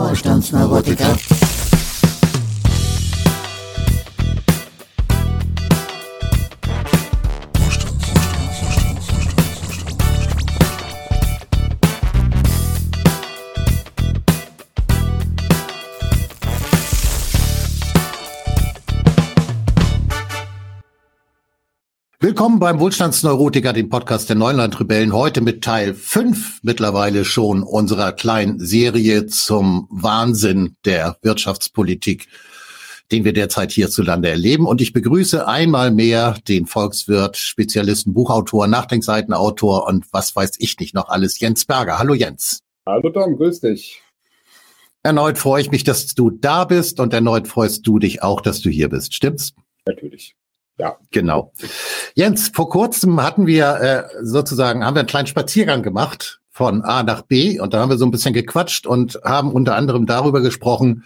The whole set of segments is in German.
Vorstandsneurotiker. Willkommen beim Wohlstandsneurotiker, dem Podcast der Neulandrebellen. Heute mit Teil 5 mittlerweile schon unserer kleinen Serie zum Wahnsinn der Wirtschaftspolitik, den wir derzeit hierzulande erleben. Und ich begrüße einmal mehr den Volkswirt, Spezialisten, Buchautor, Nachdenkseitenautor und was weiß ich nicht noch alles, Jens Berger. Hallo Jens. Hallo Tom, grüß dich. Erneut freue ich mich, dass du da bist und erneut freust du dich auch, dass du hier bist. Stimmt's? Natürlich. Ja, genau. Jens, vor kurzem hatten wir äh, sozusagen, haben wir einen kleinen Spaziergang gemacht von A nach B und da haben wir so ein bisschen gequatscht und haben unter anderem darüber gesprochen,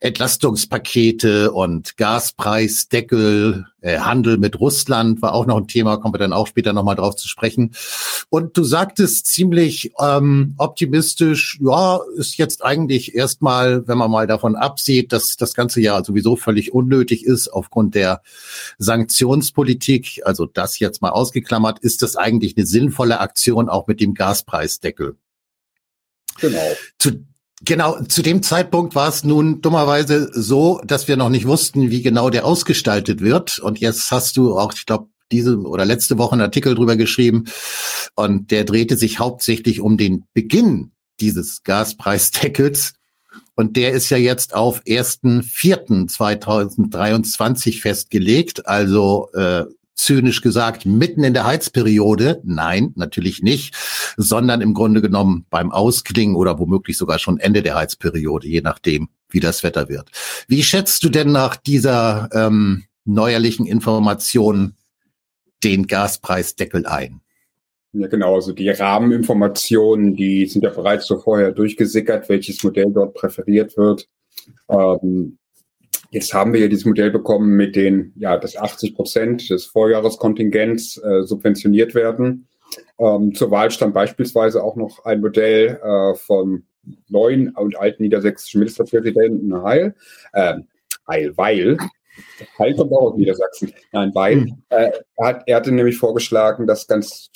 Entlastungspakete und Gaspreisdeckel, äh, Handel mit Russland war auch noch ein Thema, kommen wir dann auch später nochmal drauf zu sprechen. Und du sagtest ziemlich ähm, optimistisch, ja, ist jetzt eigentlich erstmal, wenn man mal davon absieht, dass das ganze Jahr sowieso völlig unnötig ist aufgrund der Sanktionspolitik, also das jetzt mal ausgeklammert, ist das eigentlich eine sinnvolle Aktion auch mit dem Gaspreisdeckel. Genau. Zu, Genau, zu dem Zeitpunkt war es nun dummerweise so, dass wir noch nicht wussten, wie genau der ausgestaltet wird. Und jetzt hast du auch, ich glaube, diese oder letzte Woche einen Artikel drüber geschrieben. Und der drehte sich hauptsächlich um den Beginn dieses Gaspreisdeckels. Und der ist ja jetzt auf 1.4.2023 festgelegt, also äh, zynisch gesagt, mitten in der Heizperiode. Nein, natürlich nicht, sondern im Grunde genommen beim Ausklingen oder womöglich sogar schon Ende der Heizperiode, je nachdem, wie das Wetter wird. Wie schätzt du denn nach dieser ähm, neuerlichen Information den Gaspreisdeckel ein? Ja, genau. Also die Rahmeninformationen, die sind ja bereits so vorher durchgesickert, welches Modell dort präferiert wird. Ähm, Jetzt haben wir ja dieses Modell bekommen, mit den, ja, dass 80 Prozent des Vorjahreskontingents äh, subventioniert werden. Ähm, zur Wahl stand beispielsweise auch noch ein Modell äh, vom neuen und alten niedersächsischen Ministerpräsidenten Heil, äh, Heil, weil Heil kommt auch aus Niedersachsen. Nein, weil hm. äh, er, hat, er hatte nämlich vorgeschlagen, dass ganz,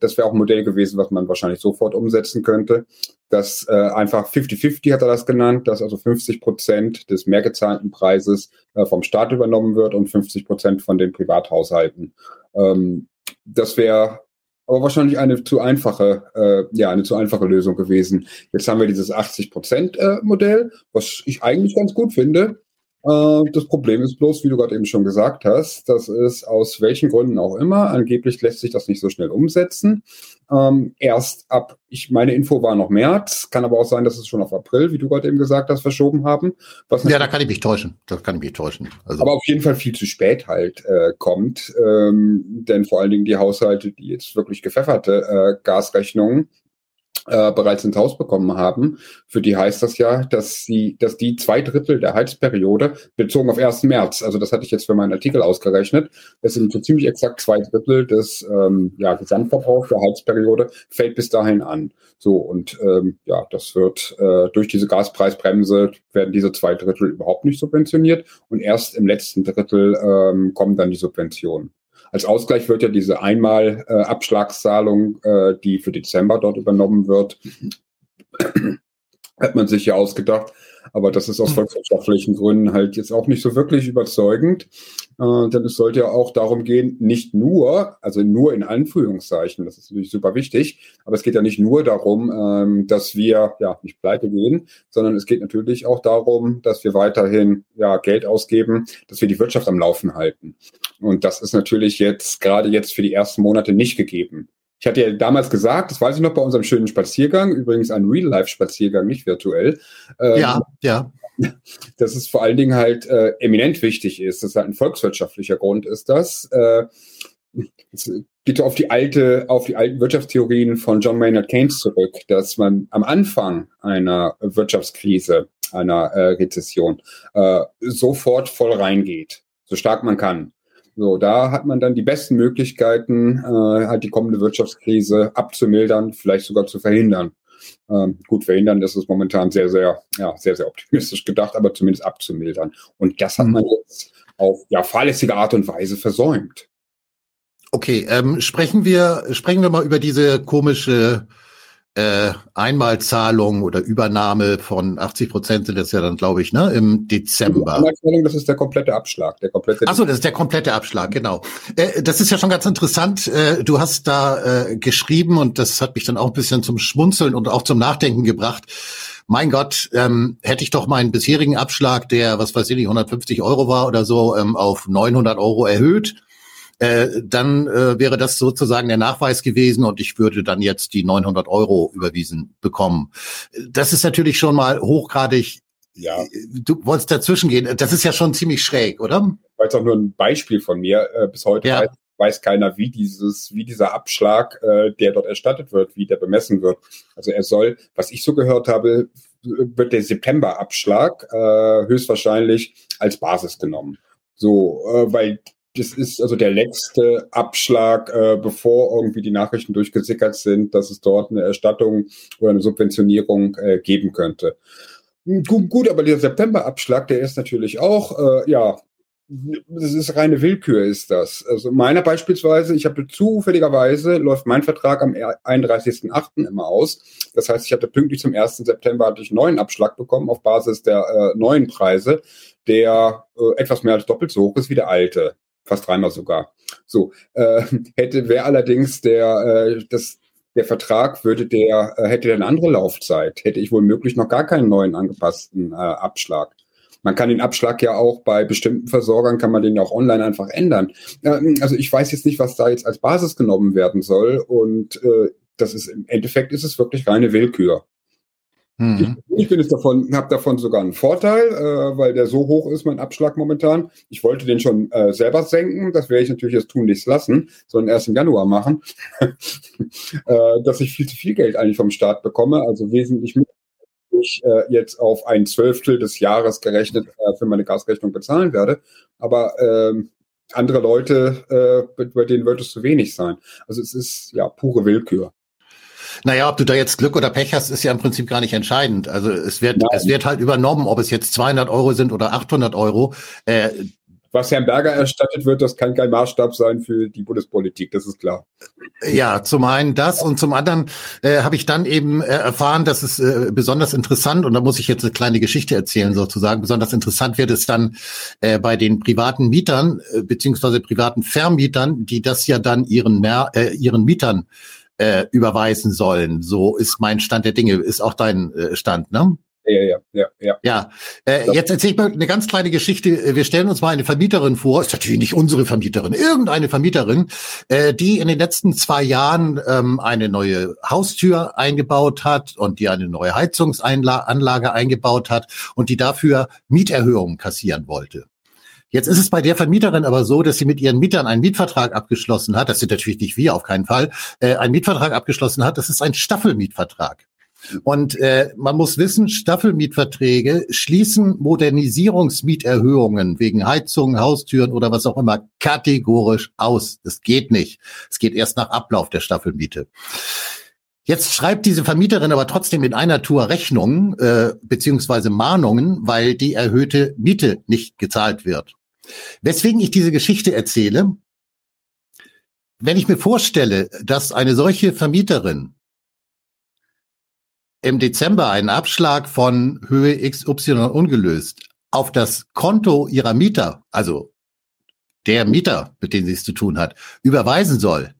das wäre auch ein Modell gewesen, was man wahrscheinlich sofort umsetzen könnte. Dass äh, einfach 50-50 hat er das genannt, dass also 50 Prozent des mehr gezahlten Preises äh, vom Staat übernommen wird und 50 Prozent von den Privathaushalten. Ähm, das wäre aber wahrscheinlich eine zu einfache, äh, ja, eine zu einfache Lösung gewesen. Jetzt haben wir dieses 80 Prozent äh, Modell, was ich eigentlich ganz gut finde. Äh, das Problem ist bloß, wie du gerade eben schon gesagt hast, dass es aus welchen Gründen auch immer, angeblich lässt sich das nicht so schnell umsetzen. Ähm, erst ab, ich meine Info war noch März, kann aber auch sein, dass es schon auf April, wie du gerade eben gesagt hast, verschoben haben. ja, da kann ich mich täuschen. Das kann ich mich täuschen. Also. Aber auf jeden Fall viel zu spät halt äh, kommt, ähm, denn vor allen Dingen die Haushalte, die jetzt wirklich gepfefferte äh, Gasrechnungen äh, bereits ins Haus bekommen haben. Für die heißt das ja, dass sie, dass die zwei Drittel der Heizperiode bezogen auf 1. März, also das hatte ich jetzt für meinen Artikel ausgerechnet, das sind so ziemlich exakt zwei Drittel des ähm, ja, Gesamtverbrauchs der Heizperiode, fällt bis dahin an. So, und ähm, ja, das wird äh, durch diese Gaspreisbremse werden diese zwei Drittel überhaupt nicht subventioniert und erst im letzten Drittel ähm, kommen dann die Subventionen. Als Ausgleich wird ja diese Einmal-Abschlagszahlung, äh, die für Dezember dort übernommen wird, hat man sich ja ausgedacht. Aber das ist aus hm. volkswirtschaftlichen Gründen halt jetzt auch nicht so wirklich überzeugend. Äh, denn es sollte ja auch darum gehen, nicht nur, also nur in Anführungszeichen, das ist natürlich super wichtig, aber es geht ja nicht nur darum, ähm, dass wir ja nicht pleite gehen, sondern es geht natürlich auch darum, dass wir weiterhin ja Geld ausgeben, dass wir die Wirtschaft am Laufen halten. Und das ist natürlich jetzt gerade jetzt für die ersten Monate nicht gegeben. Ich hatte ja damals gesagt, das weiß ich noch bei unserem schönen Spaziergang, übrigens ein Real-Life-Spaziergang, nicht virtuell. Ähm, ja, ja. Dass es vor allen Dingen halt äh, eminent wichtig ist. Das ist halt ein volkswirtschaftlicher Grund ist das. Äh, es geht auf die alte, auf die alten Wirtschaftstheorien von John Maynard Keynes zurück, dass man am Anfang einer Wirtschaftskrise, einer äh, Rezession, äh, sofort voll reingeht, so stark man kann. So, da hat man dann die besten Möglichkeiten, äh, halt die kommende Wirtschaftskrise abzumildern, vielleicht sogar zu verhindern. Ähm, gut, verhindern ist es momentan sehr, sehr, ja, sehr, sehr optimistisch gedacht, aber zumindest abzumildern. Und das hat man mhm. jetzt auf ja, fahrlässige Art und Weise versäumt. Okay, ähm, sprechen wir sprechen wir mal über diese komische äh, Einmalzahlung oder Übernahme von 80 Prozent sind das ja dann, glaube ich, ne, im Dezember. Einmalzahlung, das ist der komplette Abschlag. Der komplette Achso, das ist der komplette Abschlag, genau. Äh, das ist ja schon ganz interessant. Äh, du hast da äh, geschrieben und das hat mich dann auch ein bisschen zum Schmunzeln und auch zum Nachdenken gebracht. Mein Gott, ähm, hätte ich doch meinen bisherigen Abschlag, der, was weiß ich nicht, 150 Euro war oder so, ähm, auf 900 Euro erhöht äh, dann äh, wäre das sozusagen der Nachweis gewesen und ich würde dann jetzt die 900 Euro überwiesen bekommen. Das ist natürlich schon mal hochgradig. Ja. Du wolltest dazwischen gehen. Das ist ja schon ziemlich schräg, oder? Weil es auch nur ein Beispiel von mir. Äh, bis heute ja. weiß, weiß keiner, wie dieses, wie dieser Abschlag, äh, der dort erstattet wird, wie der bemessen wird. Also er soll, was ich so gehört habe, wird der September-Abschlag äh, höchstwahrscheinlich als Basis genommen. So, äh, weil das ist also der letzte Abschlag, äh, bevor irgendwie die Nachrichten durchgesickert sind, dass es dort eine Erstattung oder eine Subventionierung äh, geben könnte. Gut, gut, aber der September-Abschlag, der ist natürlich auch, äh, ja, das ist reine Willkür, ist das. Also meiner beispielsweise, ich habe zufälligerweise, läuft mein Vertrag am 31.08. immer aus. Das heißt, ich hatte pünktlich zum 1. September hatte ich einen neuen Abschlag bekommen auf Basis der äh, neuen Preise, der äh, etwas mehr als doppelt so hoch ist wie der alte fast dreimal sogar. So äh, hätte wäre allerdings der äh, das der Vertrag würde der äh, hätte eine andere Laufzeit, hätte ich wohl möglich noch gar keinen neuen angepassten äh, Abschlag. Man kann den Abschlag ja auch bei bestimmten Versorgern kann man den ja auch online einfach ändern. Äh, also ich weiß jetzt nicht, was da jetzt als Basis genommen werden soll und äh, das ist im Endeffekt ist es wirklich reine Willkür. Mhm. Ich, bin es davon, habe davon sogar einen Vorteil, äh, weil der so hoch ist, mein Abschlag momentan. Ich wollte den schon äh, selber senken, das werde ich natürlich jetzt tun nichts lassen, sondern erst im Januar machen, äh, dass ich viel zu viel Geld eigentlich vom Staat bekomme, also wesentlich mehr ich äh, jetzt auf ein Zwölftel des Jahres gerechnet äh, für meine Gasrechnung bezahlen werde. Aber ähm, andere Leute, äh, bei denen wird es zu wenig sein. Also es ist ja pure Willkür. Naja, ob du da jetzt Glück oder Pech hast, ist ja im Prinzip gar nicht entscheidend. Also es wird, Nein. es wird halt übernommen, ob es jetzt 200 Euro sind oder 800 Euro. Äh, was Herrn Berger erstattet wird, das kann kein Maßstab sein für die Bundespolitik, das ist klar. Ja, zum einen das und zum anderen äh, habe ich dann eben äh, erfahren, dass es äh, besonders interessant, und da muss ich jetzt eine kleine Geschichte erzählen sozusagen, besonders interessant wird es dann äh, bei den privaten Mietern äh, beziehungsweise privaten Vermietern, die das ja dann ihren, Mer äh, ihren Mietern äh, überweisen sollen. So ist mein Stand der Dinge. Ist auch dein äh, Stand, ne? Ja, ja, ja, ja. Ja, äh, jetzt erzähle ich mal eine ganz kleine Geschichte. Wir stellen uns mal eine Vermieterin vor, ist natürlich nicht unsere Vermieterin, irgendeine Vermieterin, äh, die in den letzten zwei Jahren ähm, eine neue Haustür eingebaut hat und die eine neue Heizungsanlage eingebaut hat und die dafür Mieterhöhungen kassieren wollte. Jetzt ist es bei der Vermieterin aber so, dass sie mit ihren Mietern einen Mietvertrag abgeschlossen hat. Das sind natürlich nicht wir, auf keinen Fall. Äh, einen Mietvertrag abgeschlossen hat. Das ist ein Staffelmietvertrag. Und äh, man muss wissen, Staffelmietverträge schließen Modernisierungsmieterhöhungen wegen Heizungen, Haustüren oder was auch immer kategorisch aus. Das geht nicht. Es geht erst nach Ablauf der Staffelmiete. Jetzt schreibt diese Vermieterin aber trotzdem in einer Tour Rechnungen äh, beziehungsweise Mahnungen, weil die erhöhte Miete nicht gezahlt wird. Weswegen ich diese Geschichte erzähle, wenn ich mir vorstelle, dass eine solche Vermieterin im Dezember einen Abschlag von Höhe XY ungelöst auf das Konto ihrer Mieter, also der Mieter, mit dem sie es zu tun hat, überweisen soll,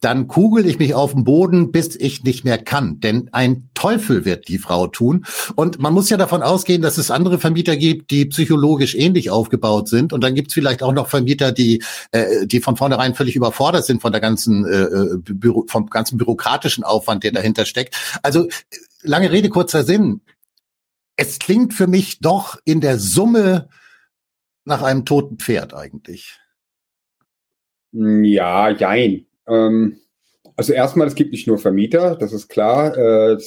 dann kugel ich mich auf den Boden, bis ich nicht mehr kann. Denn ein Teufel wird die Frau tun. Und man muss ja davon ausgehen, dass es andere Vermieter gibt, die psychologisch ähnlich aufgebaut sind. Und dann gibt es vielleicht auch noch Vermieter, die, äh, die von vornherein völlig überfordert sind von der ganzen, äh, äh Büro, vom ganzen bürokratischen Aufwand, der dahinter steckt. Also lange Rede, kurzer Sinn. Es klingt für mich doch in der Summe nach einem toten Pferd eigentlich. Ja, jein. Ähm, also erstmal, es gibt nicht nur Vermieter, das ist klar. Äh,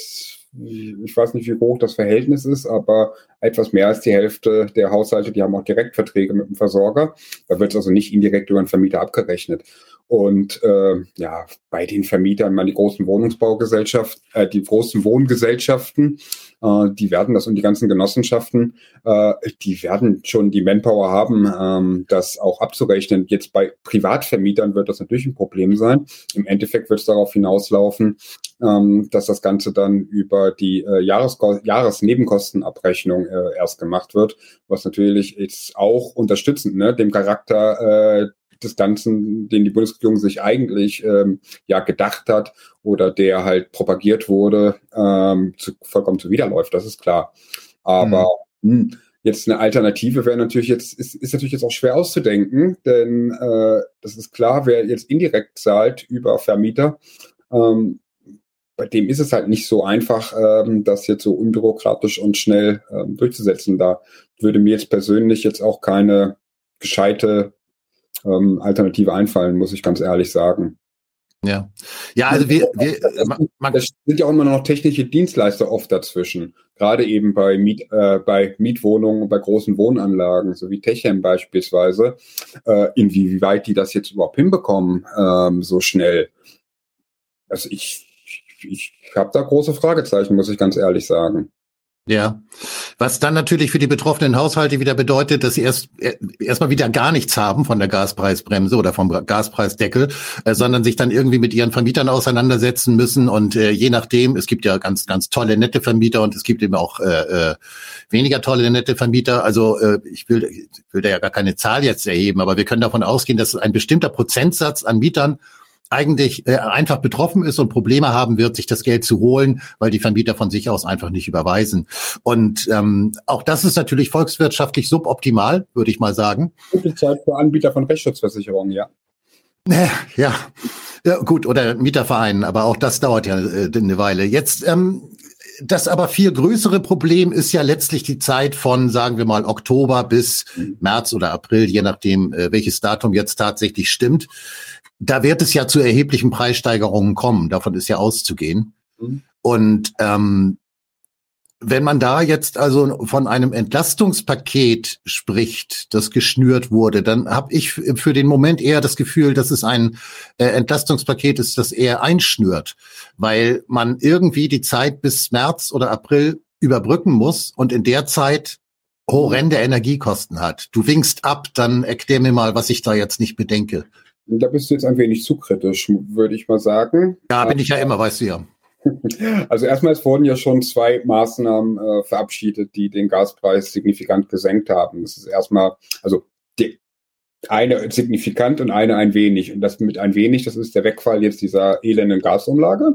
ich weiß nicht, wie hoch das Verhältnis ist, aber etwas mehr als die Hälfte der Haushalte, die haben auch Direktverträge mit dem Versorger. Da wird es also nicht indirekt über den Vermieter abgerechnet. Und äh, ja, bei den Vermietern, man die großen Wohnungsbaugesellschaften, äh, die großen Wohngesellschaften, äh, die werden das und die ganzen Genossenschaften, äh, die werden schon die Manpower haben, ähm, das auch abzurechnen. Jetzt bei Privatvermietern wird das natürlich ein Problem sein. Im Endeffekt wird es darauf hinauslaufen, ähm, dass das Ganze dann über die äh, Jahresko Jahresnebenkostenabrechnung äh, erst gemacht wird, was natürlich jetzt auch unterstützend ne, dem Charakter äh, des Ganzen, den die Bundesregierung sich eigentlich ähm, ja gedacht hat oder der halt propagiert wurde, ähm, zu, vollkommen zuwiderläuft, das ist klar. Aber mhm. mh, jetzt eine Alternative wäre natürlich jetzt, ist, ist natürlich jetzt auch schwer auszudenken, denn äh, das ist klar, wer jetzt indirekt zahlt über Vermieter, ähm, bei dem ist es halt nicht so einfach, ähm, das jetzt so unbürokratisch und schnell ähm, durchzusetzen. Da würde mir jetzt persönlich jetzt auch keine gescheite ähm, Alternative einfallen, muss ich ganz ehrlich sagen. Ja, ja, also wir, wir man, das sind ja auch immer noch technische Dienstleister oft dazwischen. Gerade eben bei Miet, äh, bei Mietwohnungen, bei großen Wohnanlagen, so wie Techem beispielsweise, äh, inwieweit die das jetzt überhaupt hinbekommen, ähm, so schnell. Also ich ich habe da große Fragezeichen, muss ich ganz ehrlich sagen. Ja, was dann natürlich für die betroffenen Haushalte wieder bedeutet, dass sie erst äh, erstmal wieder gar nichts haben von der Gaspreisbremse oder vom Gaspreisdeckel, äh, sondern sich dann irgendwie mit ihren Vermietern auseinandersetzen müssen und äh, je nachdem, es gibt ja ganz ganz tolle nette Vermieter und es gibt eben auch äh, äh weniger tolle nette Vermieter. Also äh, ich will ich will da ja gar keine Zahl jetzt erheben, aber wir können davon ausgehen, dass ein bestimmter Prozentsatz an Mietern eigentlich äh, einfach betroffen ist und Probleme haben wird, sich das Geld zu holen, weil die Vermieter von sich aus einfach nicht überweisen. Und ähm, auch das ist natürlich volkswirtschaftlich suboptimal, würde ich mal sagen. Gute Zeit für Anbieter von Rechtsschutzversicherungen, ja. Ja, ja, gut, oder Mietervereinen, aber auch das dauert ja äh, eine Weile. Jetzt ähm, das aber viel größere Problem ist ja letztlich die Zeit von, sagen wir mal, Oktober bis März oder April, je nachdem, äh, welches Datum jetzt tatsächlich stimmt da wird es ja zu erheblichen Preissteigerungen kommen. Davon ist ja auszugehen. Mhm. Und ähm, wenn man da jetzt also von einem Entlastungspaket spricht, das geschnürt wurde, dann habe ich für den Moment eher das Gefühl, dass es ein äh, Entlastungspaket ist, das eher einschnürt, weil man irgendwie die Zeit bis März oder April überbrücken muss und in der Zeit horrende Energiekosten hat. Du winkst ab, dann erklär mir mal, was ich da jetzt nicht bedenke. Da bist du jetzt ein wenig zu kritisch, würde ich mal sagen. Ja, bin ich ja immer, weißt du ja. Also erstmal, es wurden ja schon zwei Maßnahmen äh, verabschiedet, die den Gaspreis signifikant gesenkt haben. Das ist erstmal, also die, eine signifikant und eine ein wenig. Und das mit ein wenig, das ist der Wegfall jetzt dieser elenden Gasumlage,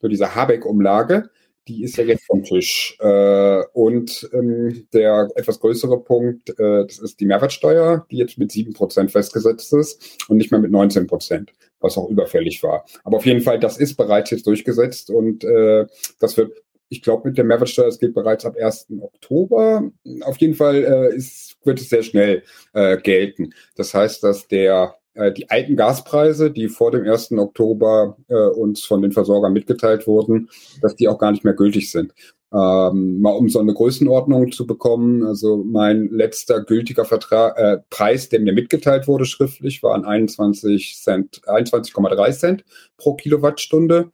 so dieser Habeck-Umlage die ist ja jetzt vom Tisch. Äh, und ähm, der etwas größere Punkt, äh, das ist die Mehrwertsteuer, die jetzt mit sieben Prozent festgesetzt ist und nicht mehr mit 19 Prozent, was auch überfällig war. Aber auf jeden Fall, das ist bereits jetzt durchgesetzt und äh, das wird, ich glaube, mit der Mehrwertsteuer, es geht bereits ab 1. Oktober. Auf jeden Fall äh, ist, wird es sehr schnell äh, gelten. Das heißt, dass der die alten Gaspreise, die vor dem 1. Oktober äh, uns von den Versorgern mitgeteilt wurden, dass die auch gar nicht mehr gültig sind. Ähm, mal um so eine Größenordnung zu bekommen, also mein letzter gültiger Vertrag, äh, Preis, der mir mitgeteilt wurde schriftlich, waren 21 Cent, 21,3 Cent pro Kilowattstunde.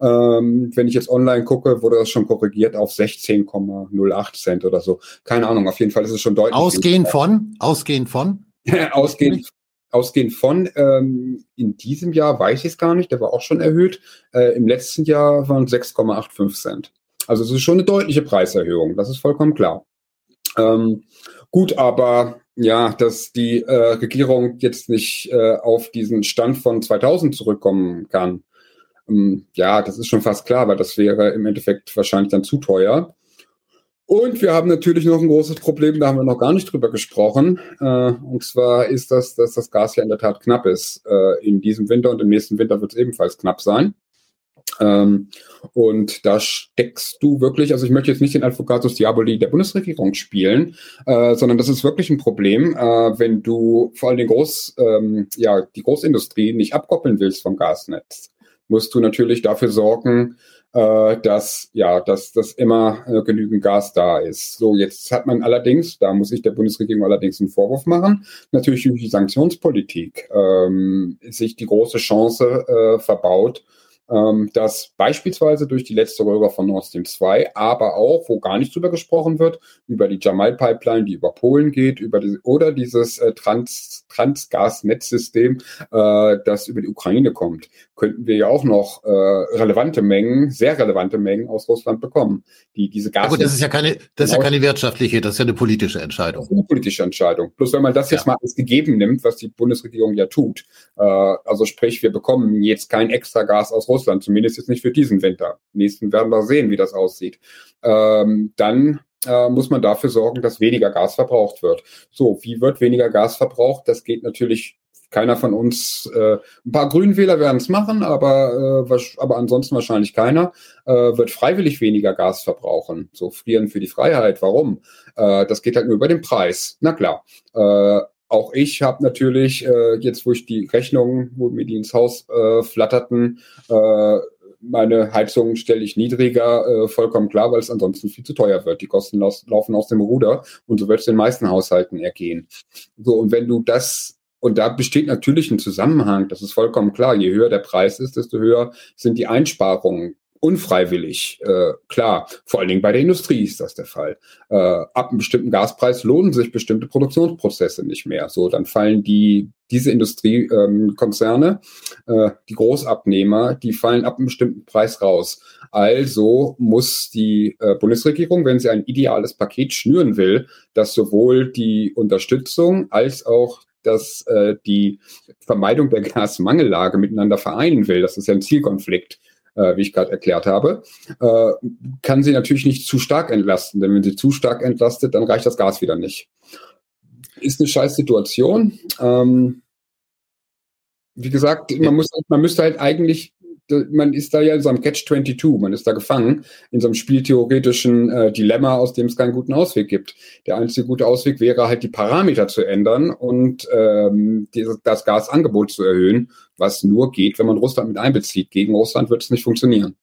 Ähm, wenn ich jetzt online gucke, wurde das schon korrigiert auf 16,08 Cent oder so. Keine Ahnung, auf jeden Fall ist es schon deutlich. Ausgehend von? Ausgehend von? ausgehend, ausgehend von, ähm, in diesem Jahr weiß ich es gar nicht, der war auch schon erhöht. Äh, Im letzten Jahr waren 6,85 Cent. Also es ist schon eine deutliche Preiserhöhung, das ist vollkommen klar. Ähm, gut, aber ja, dass die äh, Regierung jetzt nicht äh, auf diesen Stand von 2000 zurückkommen kann, ähm, ja, das ist schon fast klar, weil das wäre im Endeffekt wahrscheinlich dann zu teuer. Und wir haben natürlich noch ein großes Problem, da haben wir noch gar nicht drüber gesprochen. Äh, und zwar ist das, dass das Gas ja in der Tat knapp ist. Äh, in diesem Winter und im nächsten Winter wird es ebenfalls knapp sein. Ähm, und da steckst du wirklich, also ich möchte jetzt nicht den Advocatus Diaboli der Bundesregierung spielen, äh, sondern das ist wirklich ein Problem, äh, wenn du vor allem den Groß, ähm, ja, die Großindustrie nicht abkoppeln willst vom Gasnetz musst du natürlich dafür sorgen, äh, dass ja, dass, dass immer äh, genügend Gas da ist. So, jetzt hat man allerdings, da muss ich der Bundesregierung allerdings einen Vorwurf machen, natürlich durch die Sanktionspolitik ähm, sich die große Chance äh, verbaut, ähm, dass beispielsweise durch die letzte Röhre von Nord Stream 2, aber auch, wo gar nicht drüber gesprochen wird, über die Jamal-Pipeline, die über Polen geht, über die, oder dieses äh, Trans, Transgas-Netzsystem, äh, das über die Ukraine kommt, könnten wir ja auch noch äh, relevante Mengen, sehr relevante Mengen aus Russland bekommen. Die diese Gas. Aber das ist ja keine, das ist ja keine wirtschaftliche, das ist ja eine politische Entscheidung. Das ist eine politische Entscheidung. Plus wenn man das ja. jetzt mal als gegeben nimmt, was die Bundesregierung ja tut, äh, also sprich, wir bekommen jetzt kein extra Gas aus Russland Russland, zumindest jetzt nicht für diesen Winter. Nächsten werden wir sehen, wie das aussieht. Ähm, dann äh, muss man dafür sorgen, dass weniger Gas verbraucht wird. So, wie wird weniger Gas verbraucht? Das geht natürlich keiner von uns, äh, ein paar Grünwähler werden es machen, aber, äh, aber ansonsten wahrscheinlich keiner, äh, wird freiwillig weniger Gas verbrauchen. So frieren für die Freiheit. Warum? Äh, das geht halt nur über den Preis. Na klar. Äh, auch ich habe natürlich, äh, jetzt wo ich die Rechnungen, wo mir die ins Haus äh, flatterten, äh, meine Heizung stelle ich niedriger, äh, vollkommen klar, weil es ansonsten viel zu teuer wird. Die Kosten laufen aus dem Ruder und so wird es den meisten Haushalten ergehen. So, und wenn du das, und da besteht natürlich ein Zusammenhang, das ist vollkommen klar, je höher der Preis ist, desto höher sind die Einsparungen unfreiwillig, äh, klar. Vor allen Dingen bei der Industrie ist das der Fall. Äh, ab einem bestimmten Gaspreis lohnen sich bestimmte Produktionsprozesse nicht mehr. So, dann fallen die diese Industriekonzerne, ähm, äh, die Großabnehmer, die fallen ab einem bestimmten Preis raus. Also muss die äh, Bundesregierung, wenn sie ein ideales Paket schnüren will, das sowohl die Unterstützung als auch dass äh, die Vermeidung der Gasmangellage miteinander vereinen will. Das ist ja ein Zielkonflikt äh, wie ich gerade erklärt habe, äh, kann sie natürlich nicht zu stark entlasten, denn wenn sie zu stark entlastet, dann reicht das Gas wieder nicht. Ist eine scheiß Situation. Ähm, wie gesagt, man, muss, man müsste halt eigentlich man ist da ja in so einem Catch-22, man ist da gefangen in so einem spieltheoretischen äh, Dilemma, aus dem es keinen guten Ausweg gibt. Der einzige gute Ausweg wäre halt die Parameter zu ändern und ähm, dieses, das Gasangebot zu erhöhen, was nur geht, wenn man Russland mit einbezieht. Gegen Russland wird es nicht funktionieren.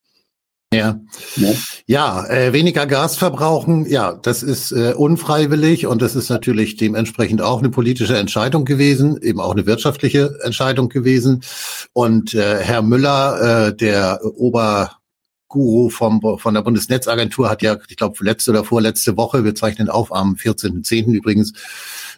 Ja, ja, ja äh, weniger Gas verbrauchen, ja, das ist äh, unfreiwillig und das ist natürlich dementsprechend auch eine politische Entscheidung gewesen, eben auch eine wirtschaftliche Entscheidung gewesen. Und äh, Herr Müller, äh, der Oberguru vom, von der Bundesnetzagentur, hat ja, ich glaube, letzte oder vorletzte Woche, wir zeichnen auf am 14.10. übrigens,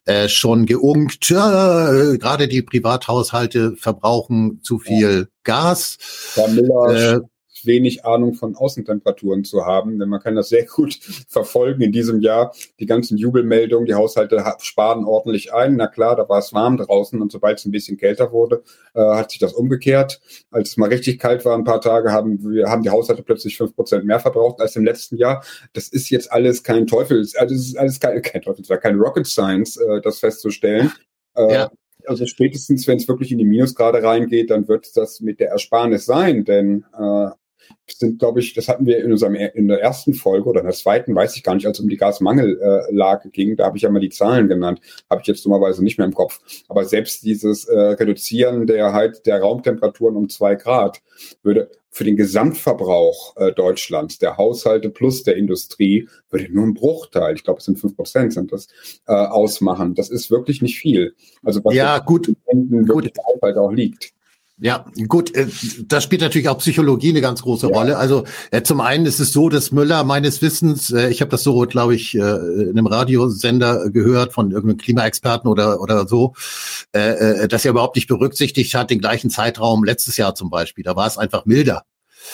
äh, schon geungt, äh, gerade die Privathaushalte verbrauchen zu viel. Gas. Herr Müller äh, wenig Ahnung von Außentemperaturen zu haben, denn man kann das sehr gut verfolgen in diesem Jahr. Die ganzen Jubelmeldungen, die Haushalte sparen ordentlich ein. Na klar, da war es warm draußen und sobald es ein bisschen kälter wurde, äh, hat sich das umgekehrt. Als es mal richtig kalt war, ein paar Tage, haben wir haben die Haushalte plötzlich fünf Prozent mehr verbraucht als im letzten Jahr. Das ist jetzt alles kein Teufel, also es ist alles kein, kein Teufel, kein Rocket Science, äh, das festzustellen. Äh, ja also spätestens, wenn es wirklich in die Minusgrade reingeht, dann wird das mit der Ersparnis sein, denn äh, sind, glaube ich, das hatten wir in unserem in der ersten Folge oder in der zweiten, weiß ich gar nicht, als es um die Gasmangellage ging, da habe ich ja mal die Zahlen genannt, habe ich jetzt dummerweise nicht mehr im Kopf. Aber selbst dieses äh, Reduzieren der halt der Raumtemperaturen um zwei Grad würde für den Gesamtverbrauch äh, Deutschlands, der Haushalte plus der Industrie, würde nur ein Bruchteil, ich glaube es sind fünf Prozent, sind das, äh, ausmachen. Das ist wirklich nicht viel. Also was ja, gut, gut. Haushalt auch liegt. Ja, gut, äh, da spielt natürlich auch Psychologie eine ganz große ja. Rolle. Also äh, zum einen ist es so, dass Müller meines Wissens, äh, ich habe das so, glaube ich, in einem Radiosender gehört von irgendeinem Klimaexperten oder oder so, dass er überhaupt nicht berücksichtigt hat den gleichen Zeitraum letztes Jahr zum Beispiel. Da war es einfach milder.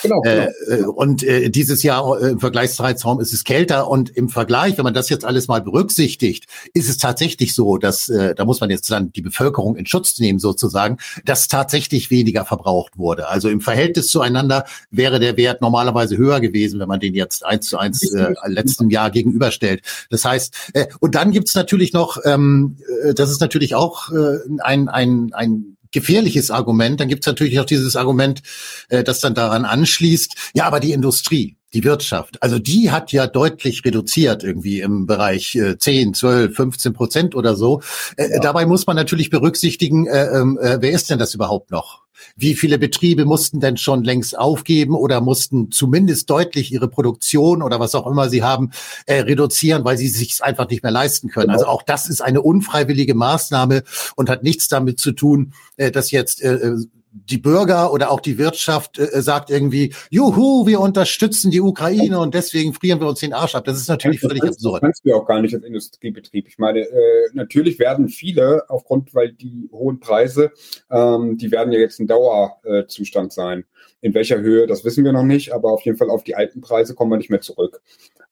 Genau, genau. Äh, äh, und äh, dieses Jahr äh, im Vergleichszeitraum ist es kälter und im Vergleich, wenn man das jetzt alles mal berücksichtigt, ist es tatsächlich so, dass äh, da muss man jetzt dann die Bevölkerung in Schutz nehmen sozusagen, dass tatsächlich weniger verbraucht wurde. Also im Verhältnis zueinander wäre der Wert normalerweise höher gewesen, wenn man den jetzt eins zu eins äh, letzten Jahr gegenüberstellt. Das heißt, äh, und dann gibt's natürlich noch, ähm, äh, das ist natürlich auch äh, ein, ein, ein gefährliches Argument. Dann gibt es natürlich auch dieses Argument, äh, das dann daran anschließt, ja, aber die Industrie. Die Wirtschaft. Also die hat ja deutlich reduziert irgendwie im Bereich äh, 10, 12, 15 Prozent oder so. Äh, ja. Dabei muss man natürlich berücksichtigen, äh, ähm, äh, wer ist denn das überhaupt noch? Wie viele Betriebe mussten denn schon längst aufgeben oder mussten zumindest deutlich ihre Produktion oder was auch immer sie haben äh, reduzieren, weil sie sich einfach nicht mehr leisten können? Genau. Also auch das ist eine unfreiwillige Maßnahme und hat nichts damit zu tun, äh, dass jetzt äh die Bürger oder auch die Wirtschaft äh, sagt irgendwie, juhu, wir unterstützen die Ukraine und deswegen frieren wir uns den Arsch ab. Das ist natürlich das völlig kannst, absurd. Das kannst du auch gar nicht als Industriebetrieb. Ich meine, äh, natürlich werden viele aufgrund, weil die hohen Preise, ähm, die werden ja jetzt ein Dauerzustand äh, sein. In welcher Höhe, das wissen wir noch nicht, aber auf jeden Fall auf die alten Preise kommen wir nicht mehr zurück.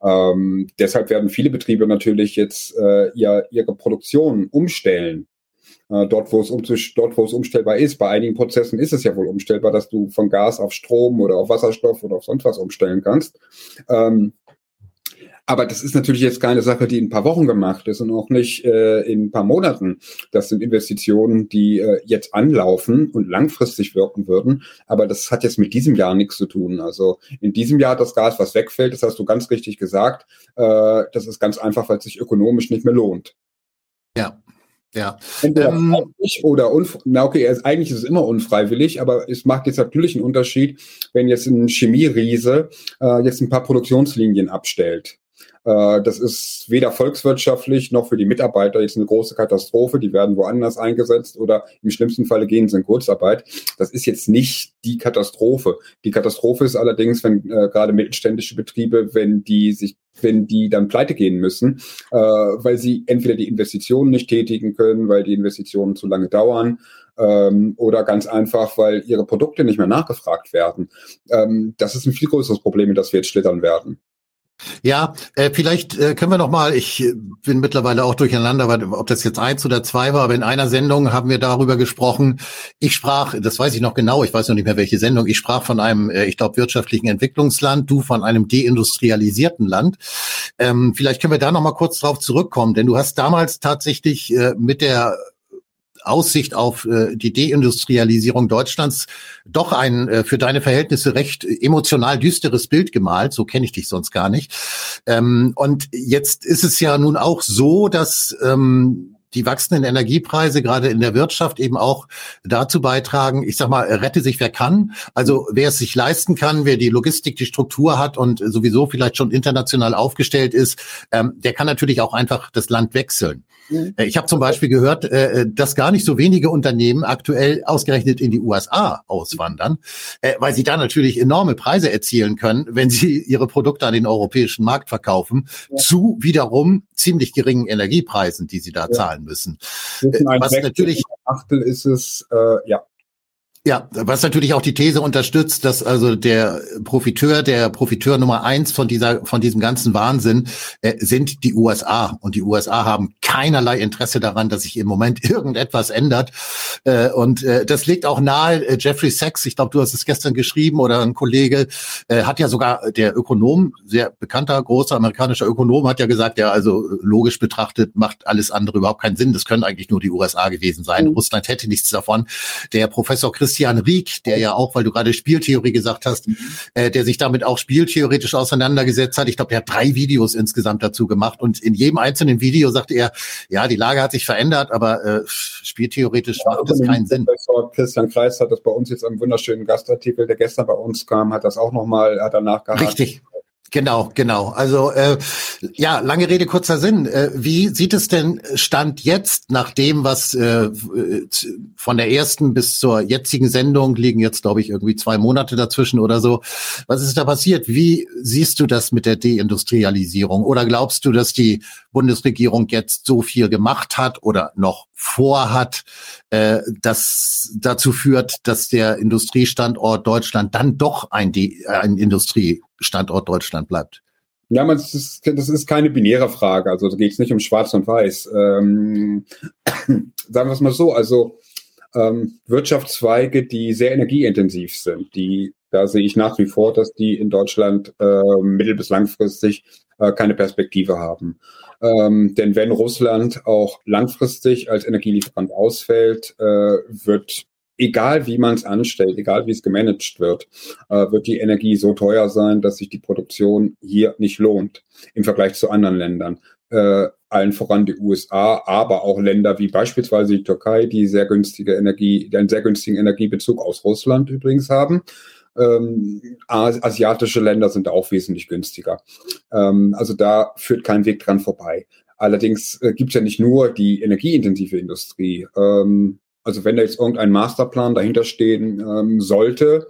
Ähm, deshalb werden viele Betriebe natürlich jetzt äh, ihr, ihre Produktion umstellen äh, dort, wo es um, dort, wo es umstellbar ist. Bei einigen Prozessen ist es ja wohl umstellbar, dass du von Gas auf Strom oder auf Wasserstoff oder auf sonst was umstellen kannst. Ähm, aber das ist natürlich jetzt keine Sache, die in ein paar Wochen gemacht ist und auch nicht äh, in ein paar Monaten. Das sind Investitionen, die äh, jetzt anlaufen und langfristig wirken würden. Aber das hat jetzt mit diesem Jahr nichts zu tun. Also in diesem Jahr das Gas, was wegfällt, das hast du ganz richtig gesagt. Äh, das ist ganz einfach, weil es sich ökonomisch nicht mehr lohnt. Ja, ja. Entweder ähm, oder na okay, eigentlich ist es immer unfreiwillig, aber es macht jetzt natürlich einen Unterschied, wenn jetzt ein Chemieriese äh, jetzt ein paar Produktionslinien abstellt. Äh, das ist weder volkswirtschaftlich noch für die Mitarbeiter jetzt eine große Katastrophe. Die werden woanders eingesetzt oder im schlimmsten Falle gehen sie in Kurzarbeit. Das ist jetzt nicht die Katastrophe. Die Katastrophe ist allerdings, wenn äh, gerade mittelständische Betriebe, wenn die sich wenn die dann pleite gehen müssen, äh, weil sie entweder die Investitionen nicht tätigen können, weil die Investitionen zu lange dauern ähm, oder ganz einfach, weil ihre Produkte nicht mehr nachgefragt werden. Ähm, das ist ein viel größeres Problem, in das wir jetzt schlittern werden. Ja, äh, vielleicht äh, können wir noch mal, ich äh, bin mittlerweile auch durcheinander, ob das jetzt eins oder zwei war, aber in einer Sendung haben wir darüber gesprochen. Ich sprach, das weiß ich noch genau, ich weiß noch nicht mehr welche Sendung, ich sprach von einem, äh, ich glaube, wirtschaftlichen Entwicklungsland, du von einem deindustrialisierten Land. Ähm, vielleicht können wir da noch mal kurz drauf zurückkommen, denn du hast damals tatsächlich äh, mit der Aussicht auf äh, die Deindustrialisierung Deutschlands doch ein äh, für deine Verhältnisse recht emotional düsteres Bild gemalt. So kenne ich dich sonst gar nicht. Ähm, und jetzt ist es ja nun auch so, dass ähm, die wachsenden Energiepreise gerade in der Wirtschaft eben auch dazu beitragen, ich sag mal, rette sich wer kann. Also wer es sich leisten kann, wer die Logistik, die Struktur hat und sowieso vielleicht schon international aufgestellt ist, ähm, der kann natürlich auch einfach das Land wechseln. Äh, ich habe zum Beispiel gehört, äh, dass gar nicht so wenige Unternehmen aktuell ausgerechnet in die USA auswandern, äh, weil sie da natürlich enorme Preise erzielen können, wenn sie ihre Produkte an den europäischen Markt verkaufen, ja. zu wiederum ziemlich geringen Energiepreisen, die sie da ja. zahlen müssen. Was natürlich Achtel ist es, äh, ja. Ja, was natürlich auch die These unterstützt, dass also der Profiteur, der Profiteur Nummer eins von dieser, von diesem ganzen Wahnsinn äh, sind die USA. Und die USA haben keinerlei Interesse daran, dass sich im Moment irgendetwas ändert. Äh, und äh, das liegt auch nahe. Äh, Jeffrey Sachs, ich glaube, du hast es gestern geschrieben oder ein Kollege, äh, hat ja sogar der Ökonom, sehr bekannter, großer amerikanischer Ökonom, hat ja gesagt, ja, also logisch betrachtet macht alles andere überhaupt keinen Sinn. Das können eigentlich nur die USA gewesen sein. Mhm. Russland hätte nichts davon. Der Professor Chris Christian Rieck, der ja auch, weil du gerade Spieltheorie gesagt hast, mhm. äh, der sich damit auch spieltheoretisch auseinandergesetzt hat. Ich glaube, der hat drei Videos insgesamt dazu gemacht und in jedem einzelnen Video sagte er, ja, die Lage hat sich verändert, aber äh, spieltheoretisch ja, macht das keinen Sinn. Professor Christian Kreis hat das bei uns jetzt am wunderschönen Gastartikel, der gestern bei uns kam, hat das auch nochmal, hat danach gehabt. Richtig. Genau, genau. Also äh, ja, lange Rede, kurzer Sinn. Äh, wie sieht es denn Stand jetzt nach dem, was äh, von der ersten bis zur jetzigen Sendung liegen jetzt, glaube ich, irgendwie zwei Monate dazwischen oder so. Was ist da passiert? Wie siehst du das mit der Deindustrialisierung? Oder glaubst du, dass die Bundesregierung jetzt so viel gemacht hat oder noch vorhat, äh, das dazu führt, dass der Industriestandort Deutschland dann doch ein, ein Industriestandort Deutschland bleibt? Ja, man, das, ist, das ist keine binäre Frage. Also da geht es nicht um Schwarz und Weiß. Ähm, sagen wir es mal so. Also ähm, Wirtschaftszweige, die sehr energieintensiv sind, die da sehe ich nach wie vor, dass die in Deutschland äh, mittel- bis langfristig äh, keine Perspektive haben. Ähm, denn wenn Russland auch langfristig als Energielieferant ausfällt, äh, wird egal wie man es anstellt, egal wie es gemanagt wird, äh, wird die Energie so teuer sein, dass sich die Produktion hier nicht lohnt im Vergleich zu anderen Ländern. Äh, allen voran die USA, aber auch Länder wie beispielsweise die Türkei, die sehr günstige Energie, einen sehr günstigen Energiebezug aus Russland übrigens haben. Ähm, asiatische Länder sind auch wesentlich günstiger. Ähm, also da führt kein Weg dran vorbei. Allerdings äh, gibt es ja nicht nur die energieintensive Industrie. Ähm, also wenn da jetzt irgendein Masterplan dahinter stehen ähm, sollte,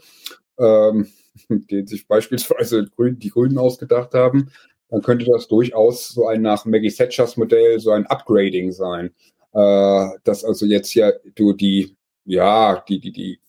ähm, den sich beispielsweise die Grünen ausgedacht haben, dann könnte das durchaus so ein nach Maggie Thatchers Modell so ein Upgrading sein. Äh, dass also jetzt ja du die, ja, die, die, die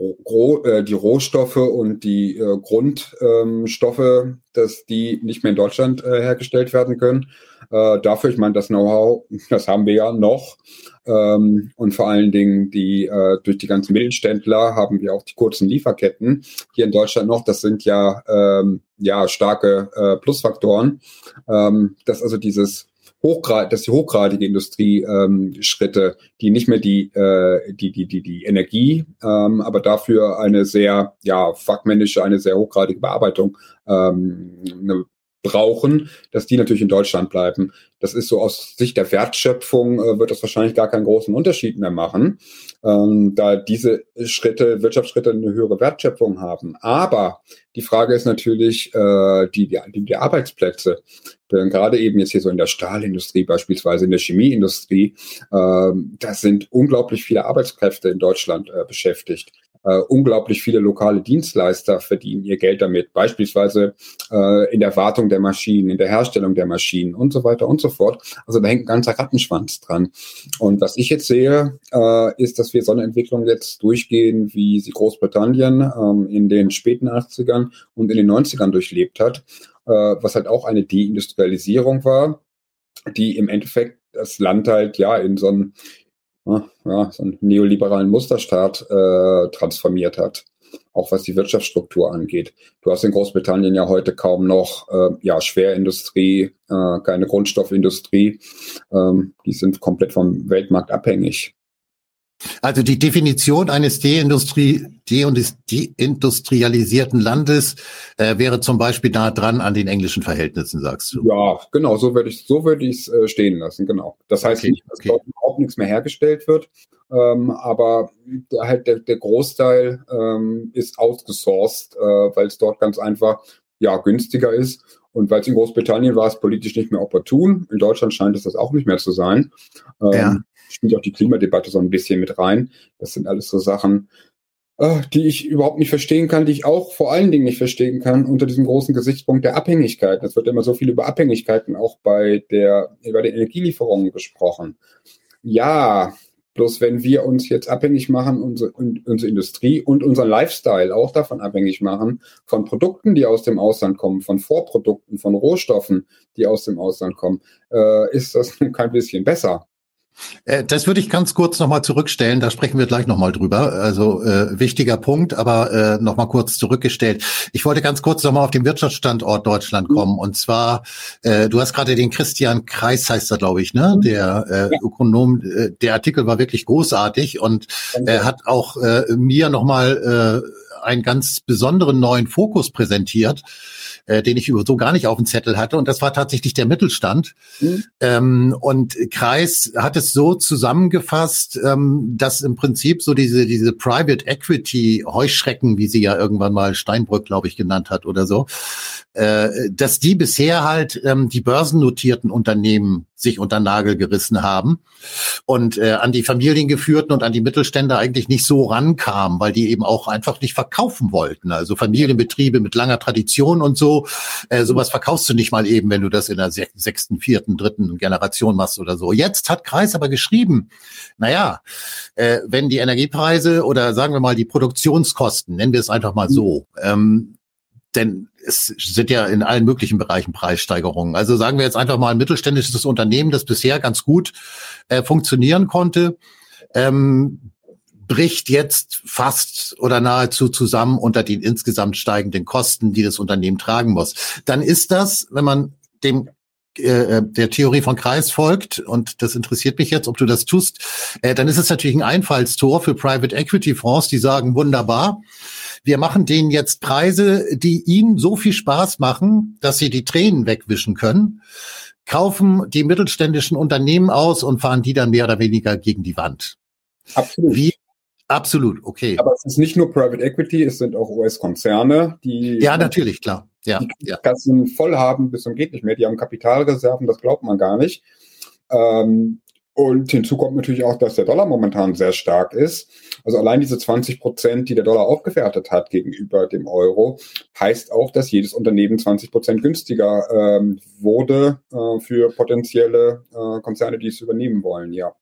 Äh, die Rohstoffe und die äh, Grundstoffe, ähm, dass die nicht mehr in Deutschland äh, hergestellt werden können. Äh, dafür, ich meine, das Know-how, das haben wir ja noch. Ähm, und vor allen Dingen die äh, durch die ganzen Mittelständler haben wir auch die kurzen Lieferketten hier in Deutschland noch. Das sind ja ähm, ja starke Plusfaktoren, ähm, dass also dieses hochgrad, dass die hochgradige Industrie ähm, Schritte, die nicht mehr die äh, die die die die Energie, ähm, aber dafür eine sehr ja fachmännische, eine sehr hochgradige Bearbeitung ähm, eine brauchen, dass die natürlich in Deutschland bleiben. Das ist so aus Sicht der Wertschöpfung äh, wird das wahrscheinlich gar keinen großen Unterschied mehr machen, ähm, da diese Schritte, Wirtschaftsschritte eine höhere Wertschöpfung haben. Aber die Frage ist natürlich äh, die, die, die Arbeitsplätze. Gerade eben jetzt hier so in der Stahlindustrie beispielsweise, in der Chemieindustrie, äh, da sind unglaublich viele Arbeitskräfte in Deutschland äh, beschäftigt. Äh, unglaublich viele lokale Dienstleister verdienen ihr Geld damit, beispielsweise äh, in der Wartung der Maschinen, in der Herstellung der Maschinen und so weiter und so fort. Also da hängt ein ganzer Rattenschwanz dran. Und was ich jetzt sehe, äh, ist, dass wir so eine Entwicklung jetzt durchgehen, wie sie Großbritannien ähm, in den späten 80ern und in den 90ern durchlebt hat, äh, was halt auch eine Deindustrialisierung war, die im Endeffekt das Land halt ja in so ein ja, so einen neoliberalen Musterstaat äh, transformiert hat, auch was die Wirtschaftsstruktur angeht. Du hast in Großbritannien ja heute kaum noch äh, ja, Schwerindustrie, äh, keine Grundstoffindustrie. Ähm, die sind komplett vom Weltmarkt abhängig. Also die Definition eines Deindustrie, deindustrialisierten Landes äh, wäre zum Beispiel nah dran an den englischen Verhältnissen, sagst du? Ja, genau, so würde ich so würde ich es äh, stehen lassen, genau. Das heißt okay, nicht, dass okay. dort überhaupt nichts mehr hergestellt wird, ähm, aber halt der, der Großteil ähm, ist outgesourced, äh, weil es dort ganz einfach ja günstiger ist. Und weil es in Großbritannien war es politisch nicht mehr opportun. In Deutschland scheint es das auch nicht mehr zu sein. Ähm, ja spielt auch die Klimadebatte so ein bisschen mit rein. Das sind alles so Sachen, äh, die ich überhaupt nicht verstehen kann, die ich auch vor allen Dingen nicht verstehen kann unter diesem großen Gesichtspunkt der Abhängigkeit. Es wird immer so viel über Abhängigkeiten auch bei der, bei den Energielieferungen gesprochen. Ja, bloß wenn wir uns jetzt abhängig machen, unsere, unsere Industrie und unseren Lifestyle auch davon abhängig machen, von Produkten, die aus dem Ausland kommen, von Vorprodukten, von Rohstoffen, die aus dem Ausland kommen, äh, ist das nun kein bisschen besser. Äh, das würde ich ganz kurz nochmal zurückstellen, da sprechen wir gleich nochmal drüber. Also äh, wichtiger Punkt, aber äh, nochmal kurz zurückgestellt. Ich wollte ganz kurz nochmal auf den Wirtschaftsstandort Deutschland mhm. kommen. Und zwar, äh, du hast gerade den Christian Kreis, heißt er, glaube ich, ne? Mhm. Der äh, Ökonom, äh, der Artikel war wirklich großartig und äh, hat auch äh, mir nochmal äh, einen ganz besonderen neuen Fokus präsentiert äh, den ich so gar nicht auf dem Zettel hatte. Und das war tatsächlich der Mittelstand. Mhm. Ähm, und Kreis hat es so zusammengefasst, ähm, dass im Prinzip so diese, diese Private Equity Heuschrecken, wie sie ja irgendwann mal Steinbrück, glaube ich, genannt hat oder so, äh, dass die bisher halt ähm, die börsennotierten Unternehmen sich unter Nagel gerissen haben und äh, an die Familiengeführten und an die Mittelständler eigentlich nicht so rankamen, weil die eben auch einfach nicht verkaufen wollten. Also Familienbetriebe mit langer Tradition und so, äh, sowas verkaufst du nicht mal eben, wenn du das in der sechsten, vierten, dritten Generation machst oder so. Jetzt hat Kreis aber geschrieben, naja, äh, wenn die Energiepreise oder sagen wir mal die Produktionskosten, nennen wir es einfach mal so, ähm, denn es sind ja in allen möglichen Bereichen Preissteigerungen. Also sagen wir jetzt einfach mal ein mittelständisches Unternehmen, das bisher ganz gut äh, funktionieren konnte, ähm, bricht jetzt fast oder nahezu zusammen unter den insgesamt steigenden Kosten, die das Unternehmen tragen muss. Dann ist das, wenn man dem äh, der Theorie von Kreis folgt, und das interessiert mich jetzt, ob du das tust, äh, dann ist es natürlich ein Einfallstor für Private Equity Fonds, die sagen, wunderbar, wir machen denen jetzt Preise, die ihnen so viel Spaß machen, dass sie die Tränen wegwischen können, kaufen die mittelständischen Unternehmen aus und fahren die dann mehr oder weniger gegen die Wand. Absolut. Wie, Absolut, okay. Aber es ist nicht nur Private Equity, es sind auch US-Konzerne, die ja natürlich klar, ja, die ja. Kassen voll haben bis zum geht nicht mehr. Die haben Kapitalreserven, das glaubt man gar nicht. Ähm, und hinzu kommt natürlich auch, dass der Dollar momentan sehr stark ist. Also allein diese 20 Prozent, die der Dollar aufgewertet hat gegenüber dem Euro, heißt auch, dass jedes Unternehmen 20 Prozent günstiger ähm, wurde äh, für potenzielle äh, Konzerne, die es übernehmen wollen. Ja.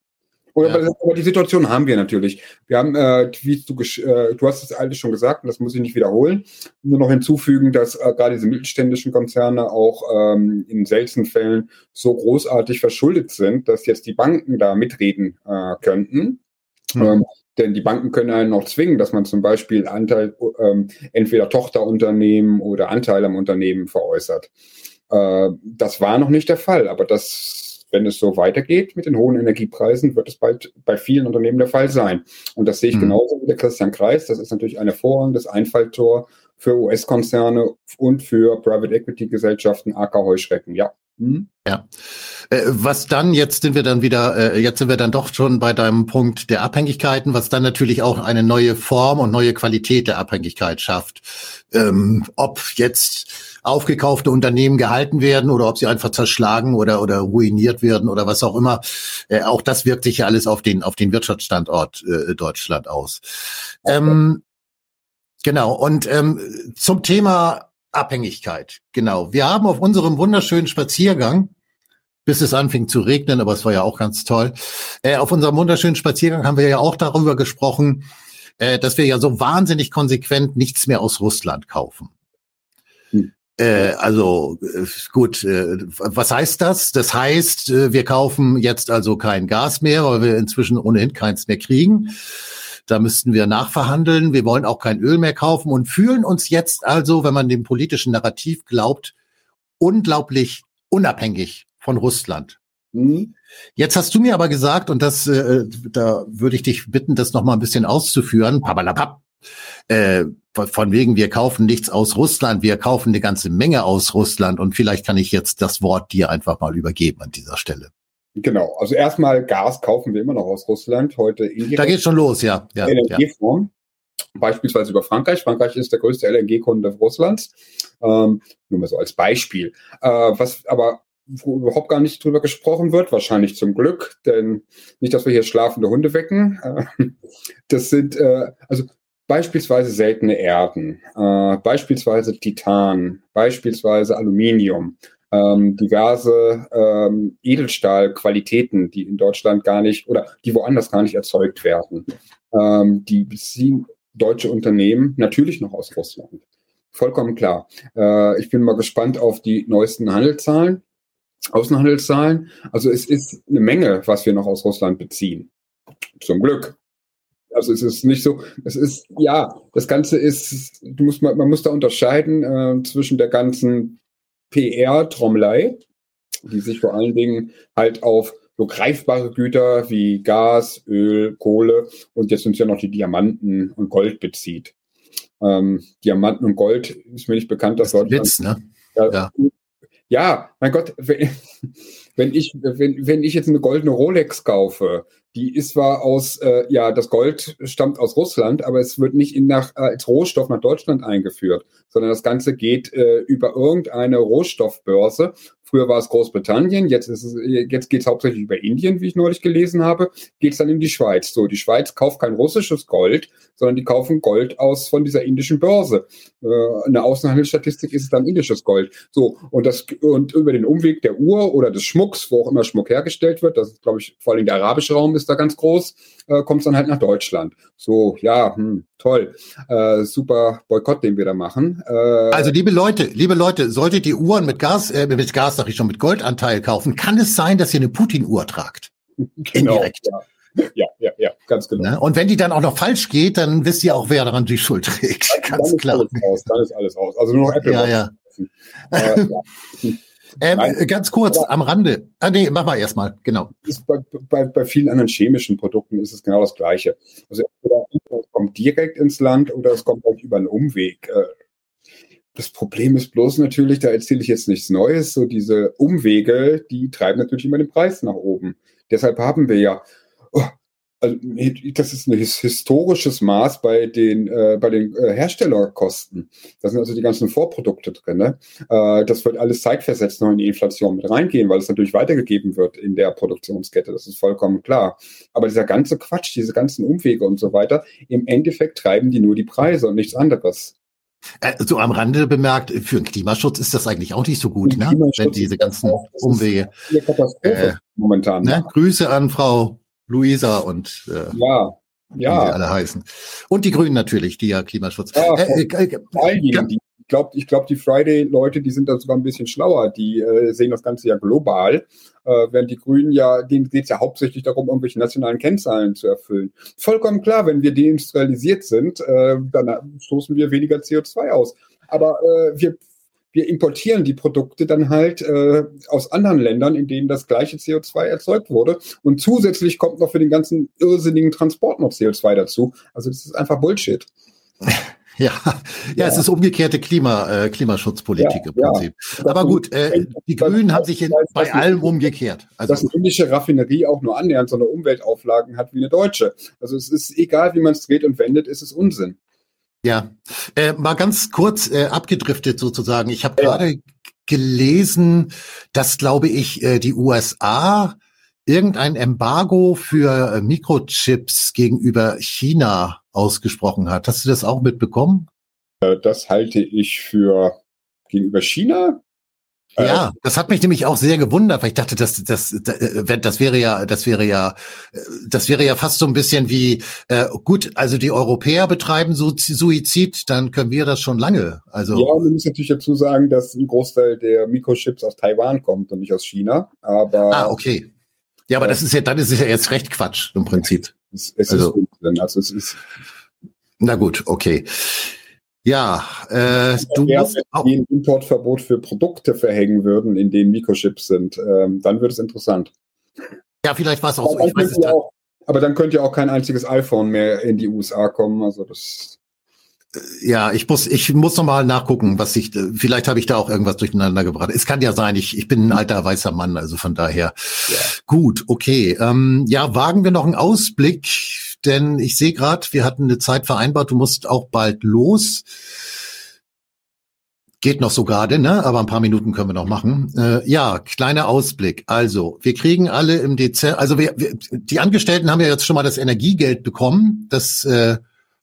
Oder, ja. Aber die Situation haben wir natürlich. Wir haben, äh, wie du, äh, du hast es alles schon gesagt, und das muss ich nicht wiederholen. Nur noch hinzufügen, dass äh, gerade diese mittelständischen Konzerne auch ähm, in seltenen Fällen so großartig verschuldet sind, dass jetzt die Banken da mitreden äh, könnten. Mhm. Ähm, denn die Banken können einen noch zwingen, dass man zum Beispiel Anteil, ähm, entweder Tochterunternehmen oder Anteil am Unternehmen veräußert. Äh, das war noch nicht der Fall, aber das wenn es so weitergeht mit den hohen Energiepreisen, wird es bald bei vielen Unternehmen der Fall sein. Und das sehe ich mhm. genauso wie der Christian Kreis. Das ist natürlich ein hervorragendes Einfalltor für US-Konzerne und für Private Equity Gesellschaften, AK Heuschrecken, ja. Hm? Ja. Äh, was dann, jetzt sind wir dann wieder, äh, jetzt sind wir dann doch schon bei deinem Punkt der Abhängigkeiten, was dann natürlich auch eine neue Form und neue Qualität der Abhängigkeit schafft. Ähm, ob jetzt aufgekaufte Unternehmen gehalten werden oder ob sie einfach zerschlagen oder, oder ruiniert werden oder was auch immer. Äh, auch das wirkt sich ja alles auf den, auf den Wirtschaftsstandort äh, Deutschland aus. Ähm, genau. Und ähm, zum Thema Abhängigkeit. Genau. Wir haben auf unserem wunderschönen Spaziergang, bis es anfing zu regnen, aber es war ja auch ganz toll, äh, auf unserem wunderschönen Spaziergang haben wir ja auch darüber gesprochen, äh, dass wir ja so wahnsinnig konsequent nichts mehr aus Russland kaufen. Hm. Äh, also äh, gut, äh, was heißt das? Das heißt, äh, wir kaufen jetzt also kein Gas mehr, weil wir inzwischen ohnehin keins mehr kriegen. Da müssten wir nachverhandeln. Wir wollen auch kein Öl mehr kaufen und fühlen uns jetzt also, wenn man dem politischen Narrativ glaubt, unglaublich unabhängig von Russland. Mhm. Jetzt hast du mir aber gesagt, und das, äh, da würde ich dich bitten, das noch mal ein bisschen auszuführen. Pabalapap. Äh, von wegen, wir kaufen nichts aus Russland, wir kaufen eine ganze Menge aus Russland und vielleicht kann ich jetzt das Wort dir einfach mal übergeben an dieser Stelle. Genau, also erstmal Gas kaufen wir immer noch aus Russland, heute in Da geht schon los, ja. ja LNG-Form, ja. beispielsweise über Frankreich. Frankreich ist der größte LNG-Kunde Russlands, ähm, nur mal so als Beispiel. Äh, was aber wo überhaupt gar nicht drüber gesprochen wird, wahrscheinlich zum Glück, denn nicht, dass wir hier schlafende Hunde wecken. Äh, das sind äh, also beispielsweise seltene Erden, äh, beispielsweise Titan, beispielsweise Aluminium ähm, diverse ähm, Edelstahlqualitäten, die in Deutschland gar nicht oder die woanders gar nicht erzeugt werden. Ähm, die beziehen deutsche Unternehmen natürlich noch aus Russland. Vollkommen klar. Äh, ich bin mal gespannt auf die neuesten Handelszahlen, Außenhandelszahlen. Also es ist eine Menge, was wir noch aus Russland beziehen. Zum Glück. Also es ist nicht so, es ist, ja, das Ganze ist, du musst, man, man muss da unterscheiden äh, zwischen der ganzen PR-Trommelei, die sich vor allen Dingen halt auf so greifbare Güter wie Gas, Öl, Kohle und jetzt sind es ja noch die Diamanten und Gold bezieht. Ähm, Diamanten und Gold ist mir nicht bekannt, dass das Deutschland. Witz, ne? Ja, ja. ja, mein Gott, wenn, ich, wenn, wenn ich jetzt eine goldene Rolex kaufe, die ist zwar aus, äh, ja, das Gold stammt aus Russland, aber es wird nicht in nach, äh, als Rohstoff nach Deutschland eingeführt, sondern das Ganze geht äh, über irgendeine Rohstoffbörse Früher war es Großbritannien, jetzt ist es, jetzt geht es hauptsächlich über Indien, wie ich neulich gelesen habe, geht es dann in die Schweiz. So, die Schweiz kauft kein russisches Gold, sondern die kaufen Gold aus von dieser indischen Börse. Äh, eine Außenhandelsstatistik ist dann indisches Gold. So, und das, und über den Umweg der Uhr oder des Schmucks, wo auch immer Schmuck hergestellt wird, das ist, glaube ich, vor allem der arabische Raum ist da ganz groß, äh, kommt es dann halt nach Deutschland. So, ja, hm, toll. Äh, super Boykott, den wir da machen. Äh, also, liebe Leute, liebe Leute, solltet ihr Uhren mit Gas, äh, mit Gas sag ich schon, mit Goldanteil kaufen, kann es sein, dass ihr eine Putin-Uhr tragt. Genau, Indirekt. Ja. Ja, ja, ja, ganz genau. Ne? Und wenn die dann auch noch falsch geht, dann wisst ihr auch, wer daran die Schuld trägt. Dann, ganz dann klar. Ist dann ist alles aus. Also nur noch Apple. Ja, ja. Äh, ja. Ähm, ganz kurz am Rande. Ah, nee, mach mal erstmal, genau. Bei, bei, bei vielen anderen chemischen Produkten ist es genau das Gleiche. Also es kommt direkt ins Land oder es kommt halt über einen Umweg. Äh, das Problem ist bloß natürlich, da erzähle ich jetzt nichts Neues, so diese Umwege, die treiben natürlich immer den Preis nach oben. Deshalb haben wir ja, oh, also das ist ein historisches Maß bei den, äh, bei den äh, Herstellerkosten. Da sind also die ganzen Vorprodukte drin. Ne? Äh, das wird alles zeitversetzt noch in die Inflation mit reingehen, weil es natürlich weitergegeben wird in der Produktionskette. Das ist vollkommen klar. Aber dieser ganze Quatsch, diese ganzen Umwege und so weiter, im Endeffekt treiben die nur die Preise und nichts anderes. Äh, so am Rande bemerkt, für den Klimaschutz ist das eigentlich auch nicht so gut, ne? wenn diese ganzen Umwege. Äh, momentan. Ne? Grüße an Frau Luisa und äh, ja, ja. wie sie alle heißen. Und die Grünen natürlich, die ja Klimaschutz. Ja, äh, äh, äh ich glaube, ich glaub, die Friday-Leute, die sind da sogar ein bisschen schlauer. Die äh, sehen das Ganze ja global, äh, während die Grünen ja, denen geht es ja hauptsächlich darum, irgendwelche nationalen Kennzahlen zu erfüllen. Vollkommen klar, wenn wir deindustrialisiert sind, äh, dann stoßen wir weniger CO2 aus. Aber äh, wir wir importieren die Produkte dann halt äh, aus anderen Ländern, in denen das gleiche CO2 erzeugt wurde. Und zusätzlich kommt noch für den ganzen irrsinnigen Transport noch CO2 dazu. Also das ist einfach Bullshit. Ja, ja, ja, es ist umgekehrte Klima, äh, Klimaschutzpolitik ja, im Prinzip. Ja. Aber gut, äh, die Grünen haben sich in, bei allem umgekehrt. Also dass eine indische Raffinerie auch nur annähernd so eine Umweltauflagen hat wie eine deutsche. Also es ist egal, wie man es dreht und wendet, ist es Unsinn. Ja, äh, mal ganz kurz äh, abgedriftet sozusagen. Ich habe gerade gelesen, dass, glaube ich, äh, die USA irgendein Embargo für äh, Mikrochips gegenüber China ausgesprochen hat. Hast du das auch mitbekommen? Äh, das halte ich für gegenüber China ja, das hat mich nämlich auch sehr gewundert, weil ich dachte, das, das, das, das wäre ja, das wäre ja, das wäre ja fast so ein bisschen wie, äh, gut, also die Europäer betreiben Suizid, dann können wir das schon lange. Also ja, man muss natürlich dazu sagen, dass ein Großteil der Mikrochips aus Taiwan kommt und nicht aus China. Aber ah, okay. Ja, aber äh, das ist ja, dann ist es ja jetzt recht Quatsch im Prinzip. Es, es also, ist also es ist. Na gut, okay. Ja, äh, du musst auch ein Importverbot für Produkte verhängen würden, in denen Mikrochips sind, ähm, dann wird es interessant. Ja, vielleicht war es auch so. Ich weiß es auch, aber dann könnte ja auch kein einziges iPhone mehr in die USA kommen. Also das. Ja, ich muss, ich muss noch mal nachgucken, was ich, vielleicht habe ich da auch irgendwas durcheinander gebracht. Es kann ja sein, ich, ich bin ein alter weißer Mann, also von daher. Ja. Gut, okay. Ähm, ja, wagen wir noch einen Ausblick denn ich sehe gerade, wir hatten eine Zeit vereinbart, du musst auch bald los. Geht noch so gerade, ne? Aber ein paar Minuten können wir noch machen. Äh, ja, kleiner Ausblick. Also, wir kriegen alle im Dezember, also wir, wir, die Angestellten haben ja jetzt schon mal das Energiegeld bekommen. Das äh,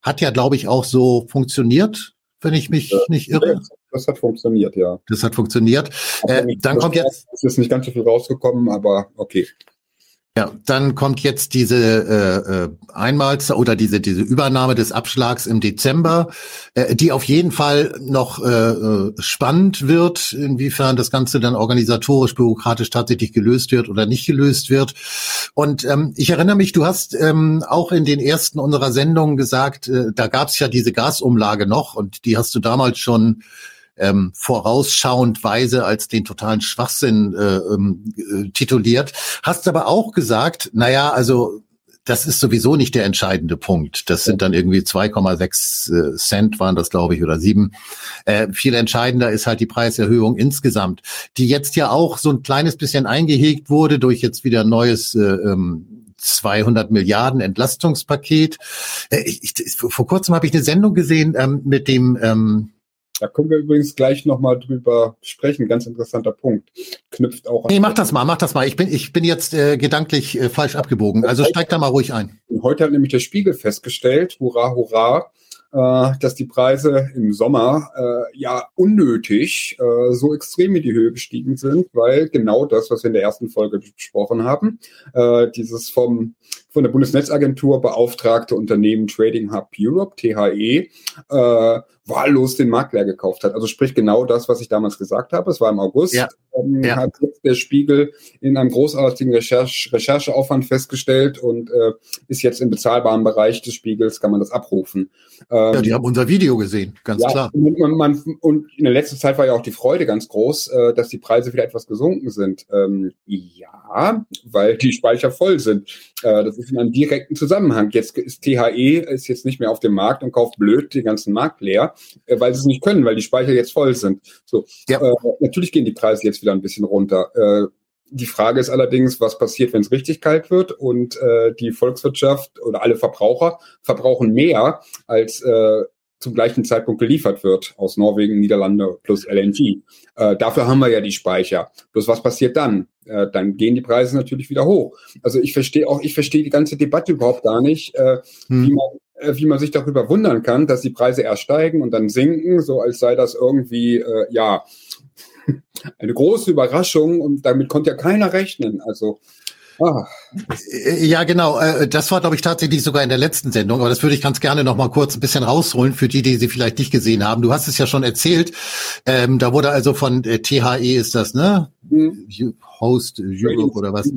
hat ja, glaube ich, auch so funktioniert, wenn ich mich ja, nicht irre. Das hat funktioniert, ja. Das hat funktioniert. Äh, dann kommt jetzt. Es ist nicht ganz so viel rausgekommen, aber okay. Ja, dann kommt jetzt diese äh, äh, Einmals oder diese diese Übernahme des Abschlags im Dezember, äh, die auf jeden Fall noch äh, äh, spannend wird, inwiefern das Ganze dann organisatorisch, bürokratisch tatsächlich gelöst wird oder nicht gelöst wird. Und ähm, ich erinnere mich, du hast ähm, auch in den ersten unserer Sendungen gesagt, äh, da gab es ja diese Gasumlage noch und die hast du damals schon ähm, vorausschauend weise als den totalen Schwachsinn äh, ähm, äh, tituliert. Hast aber auch gesagt, naja, also das ist sowieso nicht der entscheidende Punkt. Das sind dann irgendwie 2,6 äh, Cent waren das, glaube ich, oder sieben. Äh, viel entscheidender ist halt die Preiserhöhung insgesamt, die jetzt ja auch so ein kleines bisschen eingehegt wurde durch jetzt wieder neues äh, ähm, 200 Milliarden Entlastungspaket. Äh, ich, ich, vor kurzem habe ich eine Sendung gesehen ähm, mit dem ähm, da können wir übrigens gleich nochmal drüber sprechen. Ganz interessanter Punkt. Knüpft auch. Nee, mach das mal, mach das mal. Ich bin, ich bin jetzt äh, gedanklich äh, falsch abgebogen. Also steig da mal ruhig ein. Heute hat nämlich der Spiegel festgestellt, hurra, hurra, äh, dass die Preise im Sommer äh, ja unnötig äh, so extrem in die Höhe gestiegen sind, weil genau das, was wir in der ersten Folge besprochen haben, äh, dieses vom von der Bundesnetzagentur beauftragte Unternehmen Trading Hub Europe, THE, äh, wahllos den Markt leer gekauft hat. Also sprich genau das, was ich damals gesagt habe. Es war im August. Ja. Ähm, ja. Hat der Spiegel in einem großartigen Recherche, Rechercheaufwand festgestellt und äh, ist jetzt im bezahlbaren Bereich des Spiegels, kann man das abrufen. Ähm, ja, die haben unser Video gesehen, ganz ja, klar. Und, man, man, und, in der letzten Zeit war ja auch die Freude ganz groß, äh, dass die Preise wieder etwas gesunken sind. Ähm, ja, weil die Speicher voll sind. Äh, das ist in einem direkten Zusammenhang. Jetzt ist THE ist jetzt nicht mehr auf dem Markt und kauft blöd den ganzen Markt leer, äh, weil sie es nicht können, weil die Speicher jetzt voll sind. So, ja. äh, natürlich gehen die Preise jetzt wieder ein bisschen runter. Äh, die Frage ist allerdings, was passiert, wenn es richtig kalt wird und äh, die Volkswirtschaft oder alle Verbraucher verbrauchen mehr, als äh, zum gleichen Zeitpunkt geliefert wird aus Norwegen, Niederlande plus LNG. Äh, dafür haben wir ja die Speicher. Bloß was passiert dann? Äh, dann gehen die Preise natürlich wieder hoch. Also ich verstehe auch, ich verstehe die ganze Debatte überhaupt gar nicht, äh, hm. wie man äh, wie man sich darüber wundern kann, dass die Preise erst steigen und dann sinken, so als sei das irgendwie, äh, ja, eine große Überraschung und damit konnte ja keiner rechnen. Also Ah. Ja, genau. Äh, das war, glaube ich, tatsächlich sogar in der letzten Sendung, aber das würde ich ganz gerne noch mal kurz ein bisschen rausholen für die, die sie vielleicht nicht gesehen haben. Du hast es ja schon erzählt. Ähm, da wurde also von äh, THE ist das, ne? Mhm. Host Europe oder was?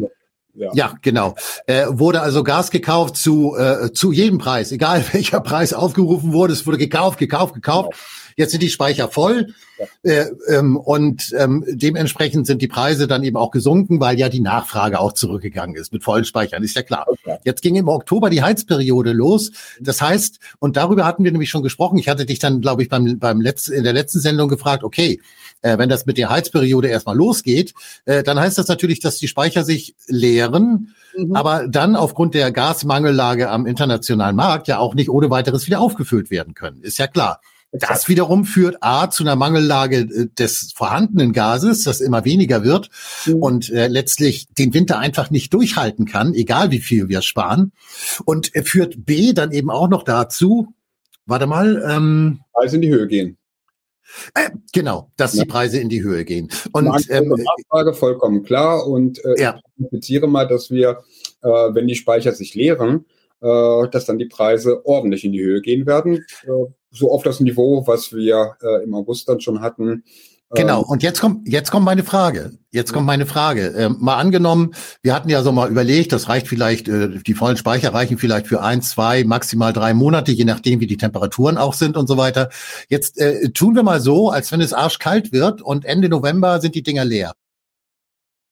Ja. ja, genau. Äh, wurde also Gas gekauft zu, äh, zu jedem Preis, egal welcher Preis aufgerufen wurde. Es wurde gekauft, gekauft, gekauft. Genau. Jetzt sind die Speicher voll ja. äh, ähm, und ähm, dementsprechend sind die Preise dann eben auch gesunken, weil ja die Nachfrage auch zurückgegangen ist mit vollen Speichern, ist ja klar. Okay. Jetzt ging im Oktober die Heizperiode los. Das heißt, und darüber hatten wir nämlich schon gesprochen. Ich hatte dich dann, glaube ich, beim, beim letzten, in der letzten Sendung gefragt, okay, äh, wenn das mit der Heizperiode erstmal losgeht, äh, dann heißt das natürlich, dass die Speicher sich leeren, mhm. aber dann aufgrund der Gasmangellage am internationalen Markt ja auch nicht ohne weiteres wieder aufgefüllt werden können. Ist ja klar. Das wiederum führt A zu einer Mangellage äh, des vorhandenen Gases, das immer weniger wird mhm. und äh, letztlich den Winter einfach nicht durchhalten kann, egal wie viel wir sparen. Und äh, führt B dann eben auch noch dazu, warte mal, ähm, Preise in die Höhe gehen. Äh, genau, dass ja. die Preise in die Höhe gehen. Und ähm, Nachfrage vollkommen klar. Und äh, ja. ich zitiere mal, dass wir, äh, wenn die Speicher sich leeren, äh, dass dann die Preise ordentlich in die Höhe gehen werden. So auf das Niveau, was wir äh, im August dann schon hatten. Genau, ähm, und jetzt kommt, jetzt kommt meine Frage. Jetzt kommt meine Frage. Ähm, mal angenommen, wir hatten ja so mal überlegt, das reicht vielleicht, äh, die vollen Speicher reichen vielleicht für ein, zwei, maximal drei Monate, je nachdem, wie die Temperaturen auch sind und so weiter. Jetzt äh, tun wir mal so, als wenn es arschkalt wird und Ende November sind die Dinger leer.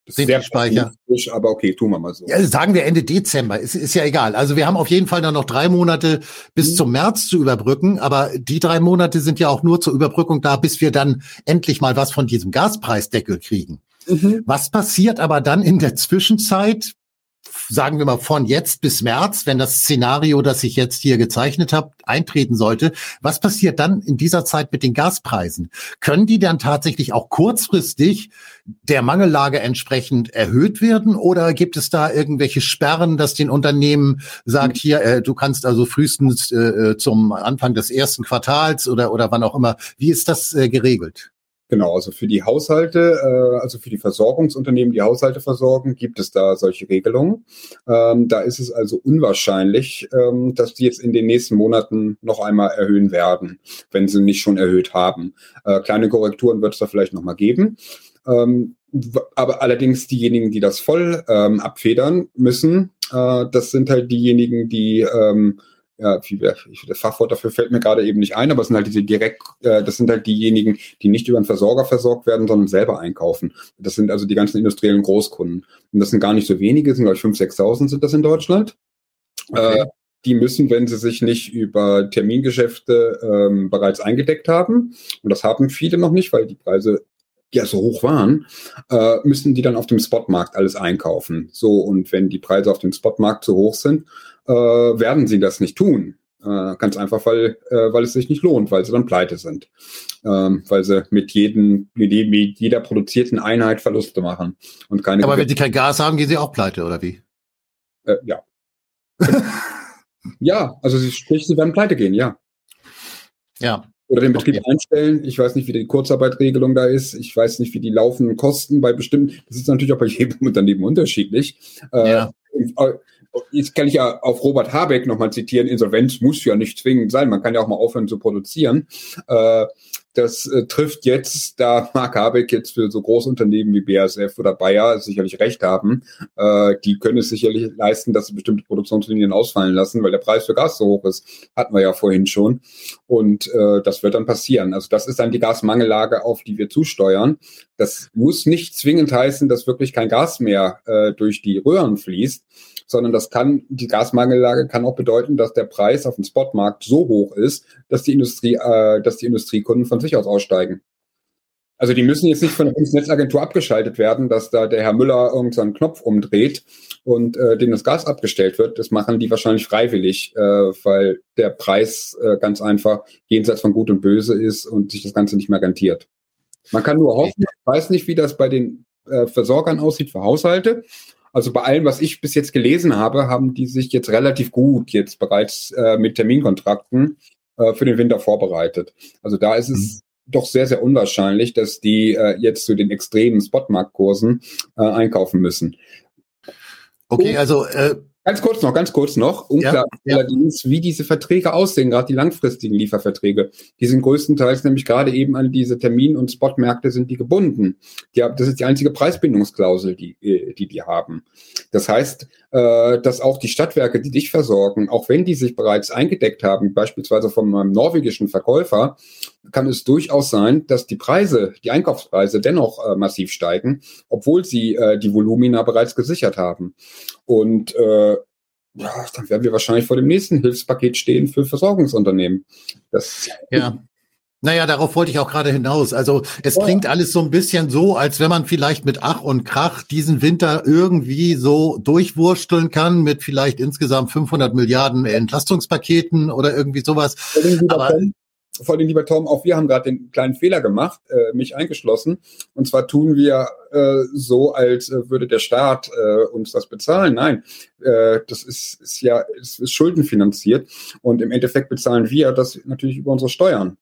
Das sind die Speicher. Aber okay, tun wir mal so. Ja, sagen wir Ende Dezember, ist, ist ja egal. Also wir haben auf jeden Fall dann noch drei Monate bis mhm. zum März zu überbrücken, aber die drei Monate sind ja auch nur zur Überbrückung da, bis wir dann endlich mal was von diesem Gaspreisdeckel kriegen. Mhm. Was passiert aber dann in der Zwischenzeit, sagen wir mal von jetzt bis März, wenn das Szenario, das ich jetzt hier gezeichnet habe, eintreten sollte, was passiert dann in dieser Zeit mit den Gaspreisen? Können die dann tatsächlich auch kurzfristig der Mangellage entsprechend erhöht werden oder gibt es da irgendwelche Sperren, dass den Unternehmen sagt, hier, äh, du kannst also frühestens äh, äh zum Anfang des ersten Quartals oder, oder wann auch immer, wie ist das äh, geregelt? Genau, also für die Haushalte, äh, also für die Versorgungsunternehmen, die Haushalte versorgen, gibt es da solche Regelungen. Ähm, da ist es also unwahrscheinlich, ähm, dass die jetzt in den nächsten Monaten noch einmal erhöhen werden, wenn sie nicht schon erhöht haben. Äh, kleine Korrekturen wird es da vielleicht nochmal geben. Ähm, aber allerdings diejenigen, die das voll ähm, abfedern müssen, äh, das sind halt diejenigen, die ja, wie, das Fachwort dafür fällt mir gerade eben nicht ein, aber es sind halt diese direkt, äh, das sind halt diejenigen, die nicht über einen Versorger versorgt werden, sondern selber einkaufen. Das sind also die ganzen industriellen Großkunden. Und das sind gar nicht so wenige, sind glaube ich 5.000, 6.000 sind das in Deutschland. Okay. Äh, die müssen, wenn sie sich nicht über Termingeschäfte ähm, bereits eingedeckt haben, und das haben viele noch nicht, weil die Preise ja so hoch waren, äh, müssen die dann auf dem Spotmarkt alles einkaufen. So, und wenn die Preise auf dem Spotmarkt zu hoch sind, äh, werden sie das nicht tun. Äh, ganz einfach, weil, äh, weil es sich nicht lohnt, weil sie dann pleite sind. Ähm, weil sie mit, jedem, mit, mit jeder produzierten Einheit Verluste machen. Und keine Aber wenn sie kein Gas haben, gehen sie auch pleite, oder wie? Äh, ja. ja, also sie, sprich, sie werden pleite gehen, ja. Ja. Oder den Betrieb okay. einstellen. Ich weiß nicht, wie die Kurzarbeitregelung da ist. Ich weiß nicht, wie die laufenden Kosten bei bestimmten. Das ist natürlich auch bei jedem Unternehmen unterschiedlich. Äh, ja. Äh, jetzt kann ich ja auf Robert Habeck nochmal zitieren, Insolvenz muss ja nicht zwingend sein, man kann ja auch mal aufhören zu produzieren. Äh, das äh, trifft jetzt, da Mark Habeck jetzt für so Großunternehmen wie BASF oder Bayer sicherlich recht haben, äh, die können es sicherlich leisten, dass sie bestimmte Produktionslinien ausfallen lassen, weil der Preis für Gas so hoch ist, hatten wir ja vorhin schon. Und das wird dann passieren. Also das ist dann die Gasmangellage, auf die wir zusteuern. Das muss nicht zwingend heißen, dass wirklich kein Gas mehr durch die Röhren fließt sondern das kann, die Gasmangellage kann auch bedeuten, dass der Preis auf dem Spotmarkt so hoch ist, dass die Industrie, äh, dass die Industriekunden von sich aus aussteigen. Also die müssen jetzt nicht von der Bundesnetzagentur abgeschaltet werden, dass da der Herr Müller irgendeinen Knopf umdreht und äh, dem das Gas abgestellt wird. Das machen die wahrscheinlich freiwillig, äh, weil der Preis äh, ganz einfach jenseits von Gut und Böse ist und sich das Ganze nicht mehr rentiert. Man kann nur hoffen, ich weiß nicht, wie das bei den äh, Versorgern aussieht für Haushalte, also bei allem, was ich bis jetzt gelesen habe, haben die sich jetzt relativ gut jetzt bereits äh, mit Terminkontrakten äh, für den Winter vorbereitet. Also da ist es mhm. doch sehr, sehr unwahrscheinlich, dass die äh, jetzt zu den extremen Spotmarktkursen äh, einkaufen müssen. Okay, also äh, Ganz kurz noch, ganz kurz noch. Unklar ja, allerdings, ja. wie diese Verträge aussehen, gerade die langfristigen Lieferverträge. Die sind größtenteils nämlich gerade eben an diese Termin- und Spotmärkte sind die gebunden. Die, das ist die einzige Preisbindungsklausel, die, äh, die die haben. Das heißt, äh, dass auch die Stadtwerke, die dich versorgen, auch wenn die sich bereits eingedeckt haben, beispielsweise von einem norwegischen Verkäufer, kann es durchaus sein, dass die Preise, die Einkaufspreise dennoch äh, massiv steigen, obwohl sie äh, die Volumina bereits gesichert haben. Und äh, ja, dann werden wir wahrscheinlich vor dem nächsten Hilfspaket stehen für Versorgungsunternehmen. Das ja. Naja, darauf wollte ich auch gerade hinaus. Also es klingt alles so ein bisschen so, als wenn man vielleicht mit Ach und Krach diesen Winter irgendwie so durchwursteln kann mit vielleicht insgesamt 500 Milliarden Entlastungspaketen oder irgendwie sowas. Aber, vor allem, lieber Tom, auch wir haben gerade den kleinen Fehler gemacht, äh, mich eingeschlossen. Und zwar tun wir äh, so, als äh, würde der Staat äh, uns das bezahlen. Nein, äh, das ist, ist ja es ist schuldenfinanziert. Und im Endeffekt bezahlen wir das natürlich über unsere Steuern.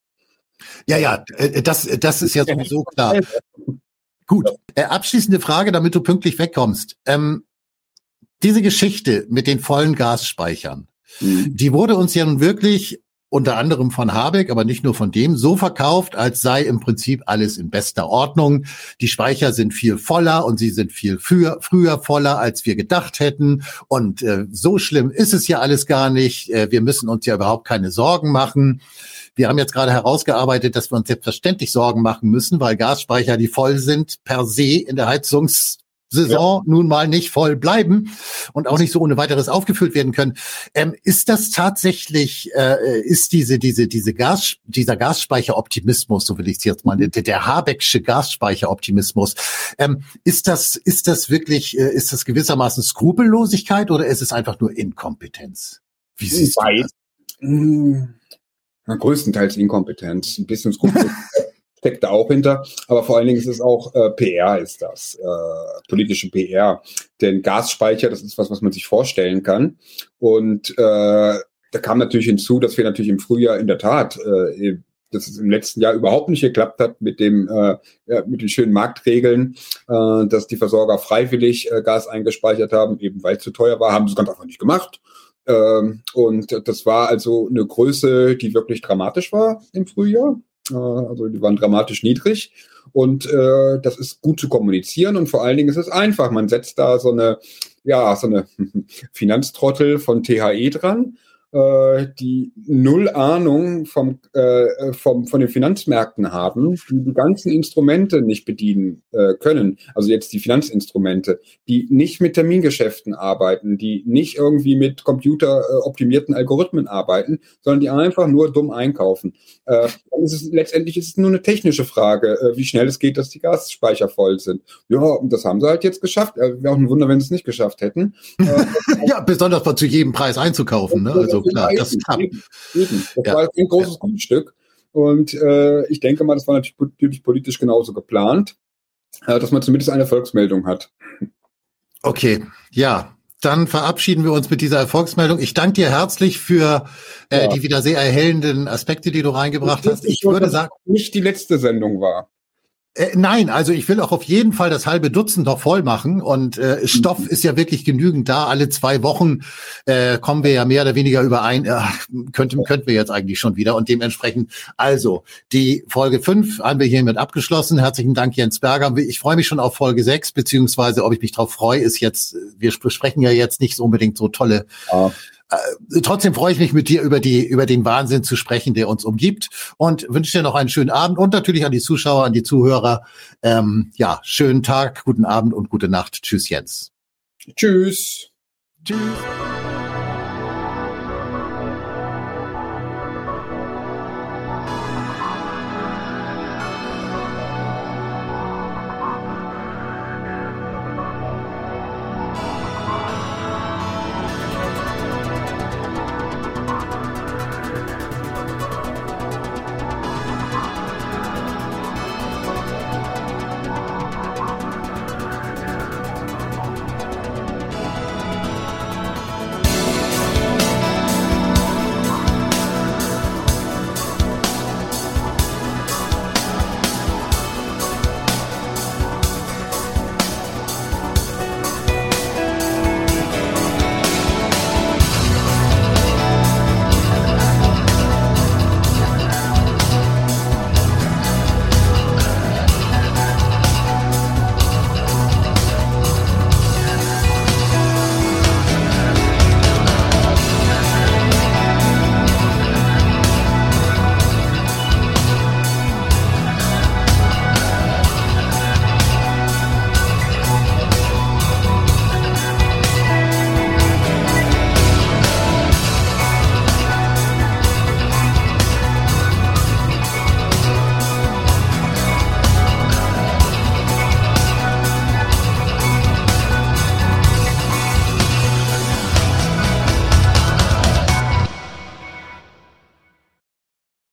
Ja, ja, äh, das, das ist ja sowieso klar. Gut, äh, abschließende Frage, damit du pünktlich wegkommst. Ähm, diese Geschichte mit den vollen Gasspeichern, mhm. die wurde uns ja nun wirklich unter anderem von Habeck, aber nicht nur von dem, so verkauft, als sei im Prinzip alles in bester Ordnung. Die Speicher sind viel voller und sie sind viel früher, früher voller, als wir gedacht hätten. Und äh, so schlimm ist es ja alles gar nicht. Äh, wir müssen uns ja überhaupt keine Sorgen machen. Wir haben jetzt gerade herausgearbeitet, dass wir uns selbstverständlich Sorgen machen müssen, weil Gasspeicher, die voll sind, per se in der Heizungs Saison ja. nun mal nicht voll bleiben und auch nicht so ohne weiteres aufgefüllt werden können. Ähm, ist das tatsächlich, äh, ist diese, diese, diese Gas, dieser Gasspeicheroptimismus, so will ich es jetzt mal, der, der Habecksche Gasspeicheroptimismus, ähm, ist das, ist das wirklich, äh, ist das gewissermaßen Skrupellosigkeit oder ist es einfach nur Inkompetenz? Wie siehst du das? Hm, größtenteils Inkompetenz, ein bisschen Skrupellosigkeit. steckt da auch hinter. Aber vor allen Dingen ist es auch äh, PR, ist das, äh, politische PR. Denn Gasspeicher, das ist was, was man sich vorstellen kann. Und äh, da kam natürlich hinzu, dass wir natürlich im Frühjahr in der Tat äh, dass es im letzten Jahr überhaupt nicht geklappt hat mit dem äh, mit den schönen Marktregeln, äh, dass die Versorger freiwillig äh, Gas eingespeichert haben, eben weil es zu teuer war, haben sie es ganz einfach nicht gemacht. Ähm, und das war also eine Größe, die wirklich dramatisch war im Frühjahr. Äh, also die waren dramatisch niedrig. Und äh, das ist gut zu kommunizieren und vor allen Dingen ist es einfach. Man setzt da so eine, ja, so eine Finanztrottel von THE dran äh, die null Ahnung vom, äh, vom, von den Finanzmärkten haben, die die ganzen Instrumente nicht bedienen äh, können. Also jetzt die Finanzinstrumente, die nicht mit Termingeschäften arbeiten, die nicht irgendwie mit computeroptimierten Algorithmen arbeiten, sondern die einfach nur dumm einkaufen. Äh, ist es, letztendlich ist es nur eine technische Frage, äh, wie schnell es geht, dass die Gasspeicher voll sind. Ja, und das haben sie halt jetzt geschafft. Äh, Wäre auch ein Wunder, wenn sie es nicht geschafft hätten. Äh, ja, besonders mal zu jedem Preis einzukaufen. Ne? Also klar, das. Eben, eben. Das ja. war ein großes ja. Grundstück. Und äh, ich denke mal, das war natürlich politisch genauso geplant, äh, dass man zumindest eine Volksmeldung hat. Okay, ja. Dann verabschieden wir uns mit dieser Erfolgsmeldung. Ich danke dir herzlich für äh, ja. die wieder sehr erhellenden Aspekte, die du reingebracht ich hast. Ich würde sagen, nicht die letzte Sendung war. Äh, nein, also ich will auch auf jeden Fall das halbe Dutzend noch voll machen und äh, Stoff mhm. ist ja wirklich genügend da. Alle zwei Wochen äh, kommen wir ja mehr oder weniger überein. Äh, könnten, könnten wir jetzt eigentlich schon wieder und dementsprechend also die Folge fünf haben wir hiermit abgeschlossen. Herzlichen Dank Jens Berger. Ich freue mich schon auf Folge sechs beziehungsweise ob ich mich darauf freue, ist jetzt. Wir besprechen ja jetzt nicht so unbedingt so tolle ja. Äh, trotzdem freue ich mich mit dir über die über den Wahnsinn zu sprechen, der uns umgibt und wünsche dir noch einen schönen Abend und natürlich an die Zuschauer, an die Zuhörer. Ähm, ja, schönen Tag, guten Abend und gute Nacht. Tschüss, Jens. Tschüss. Tschüss.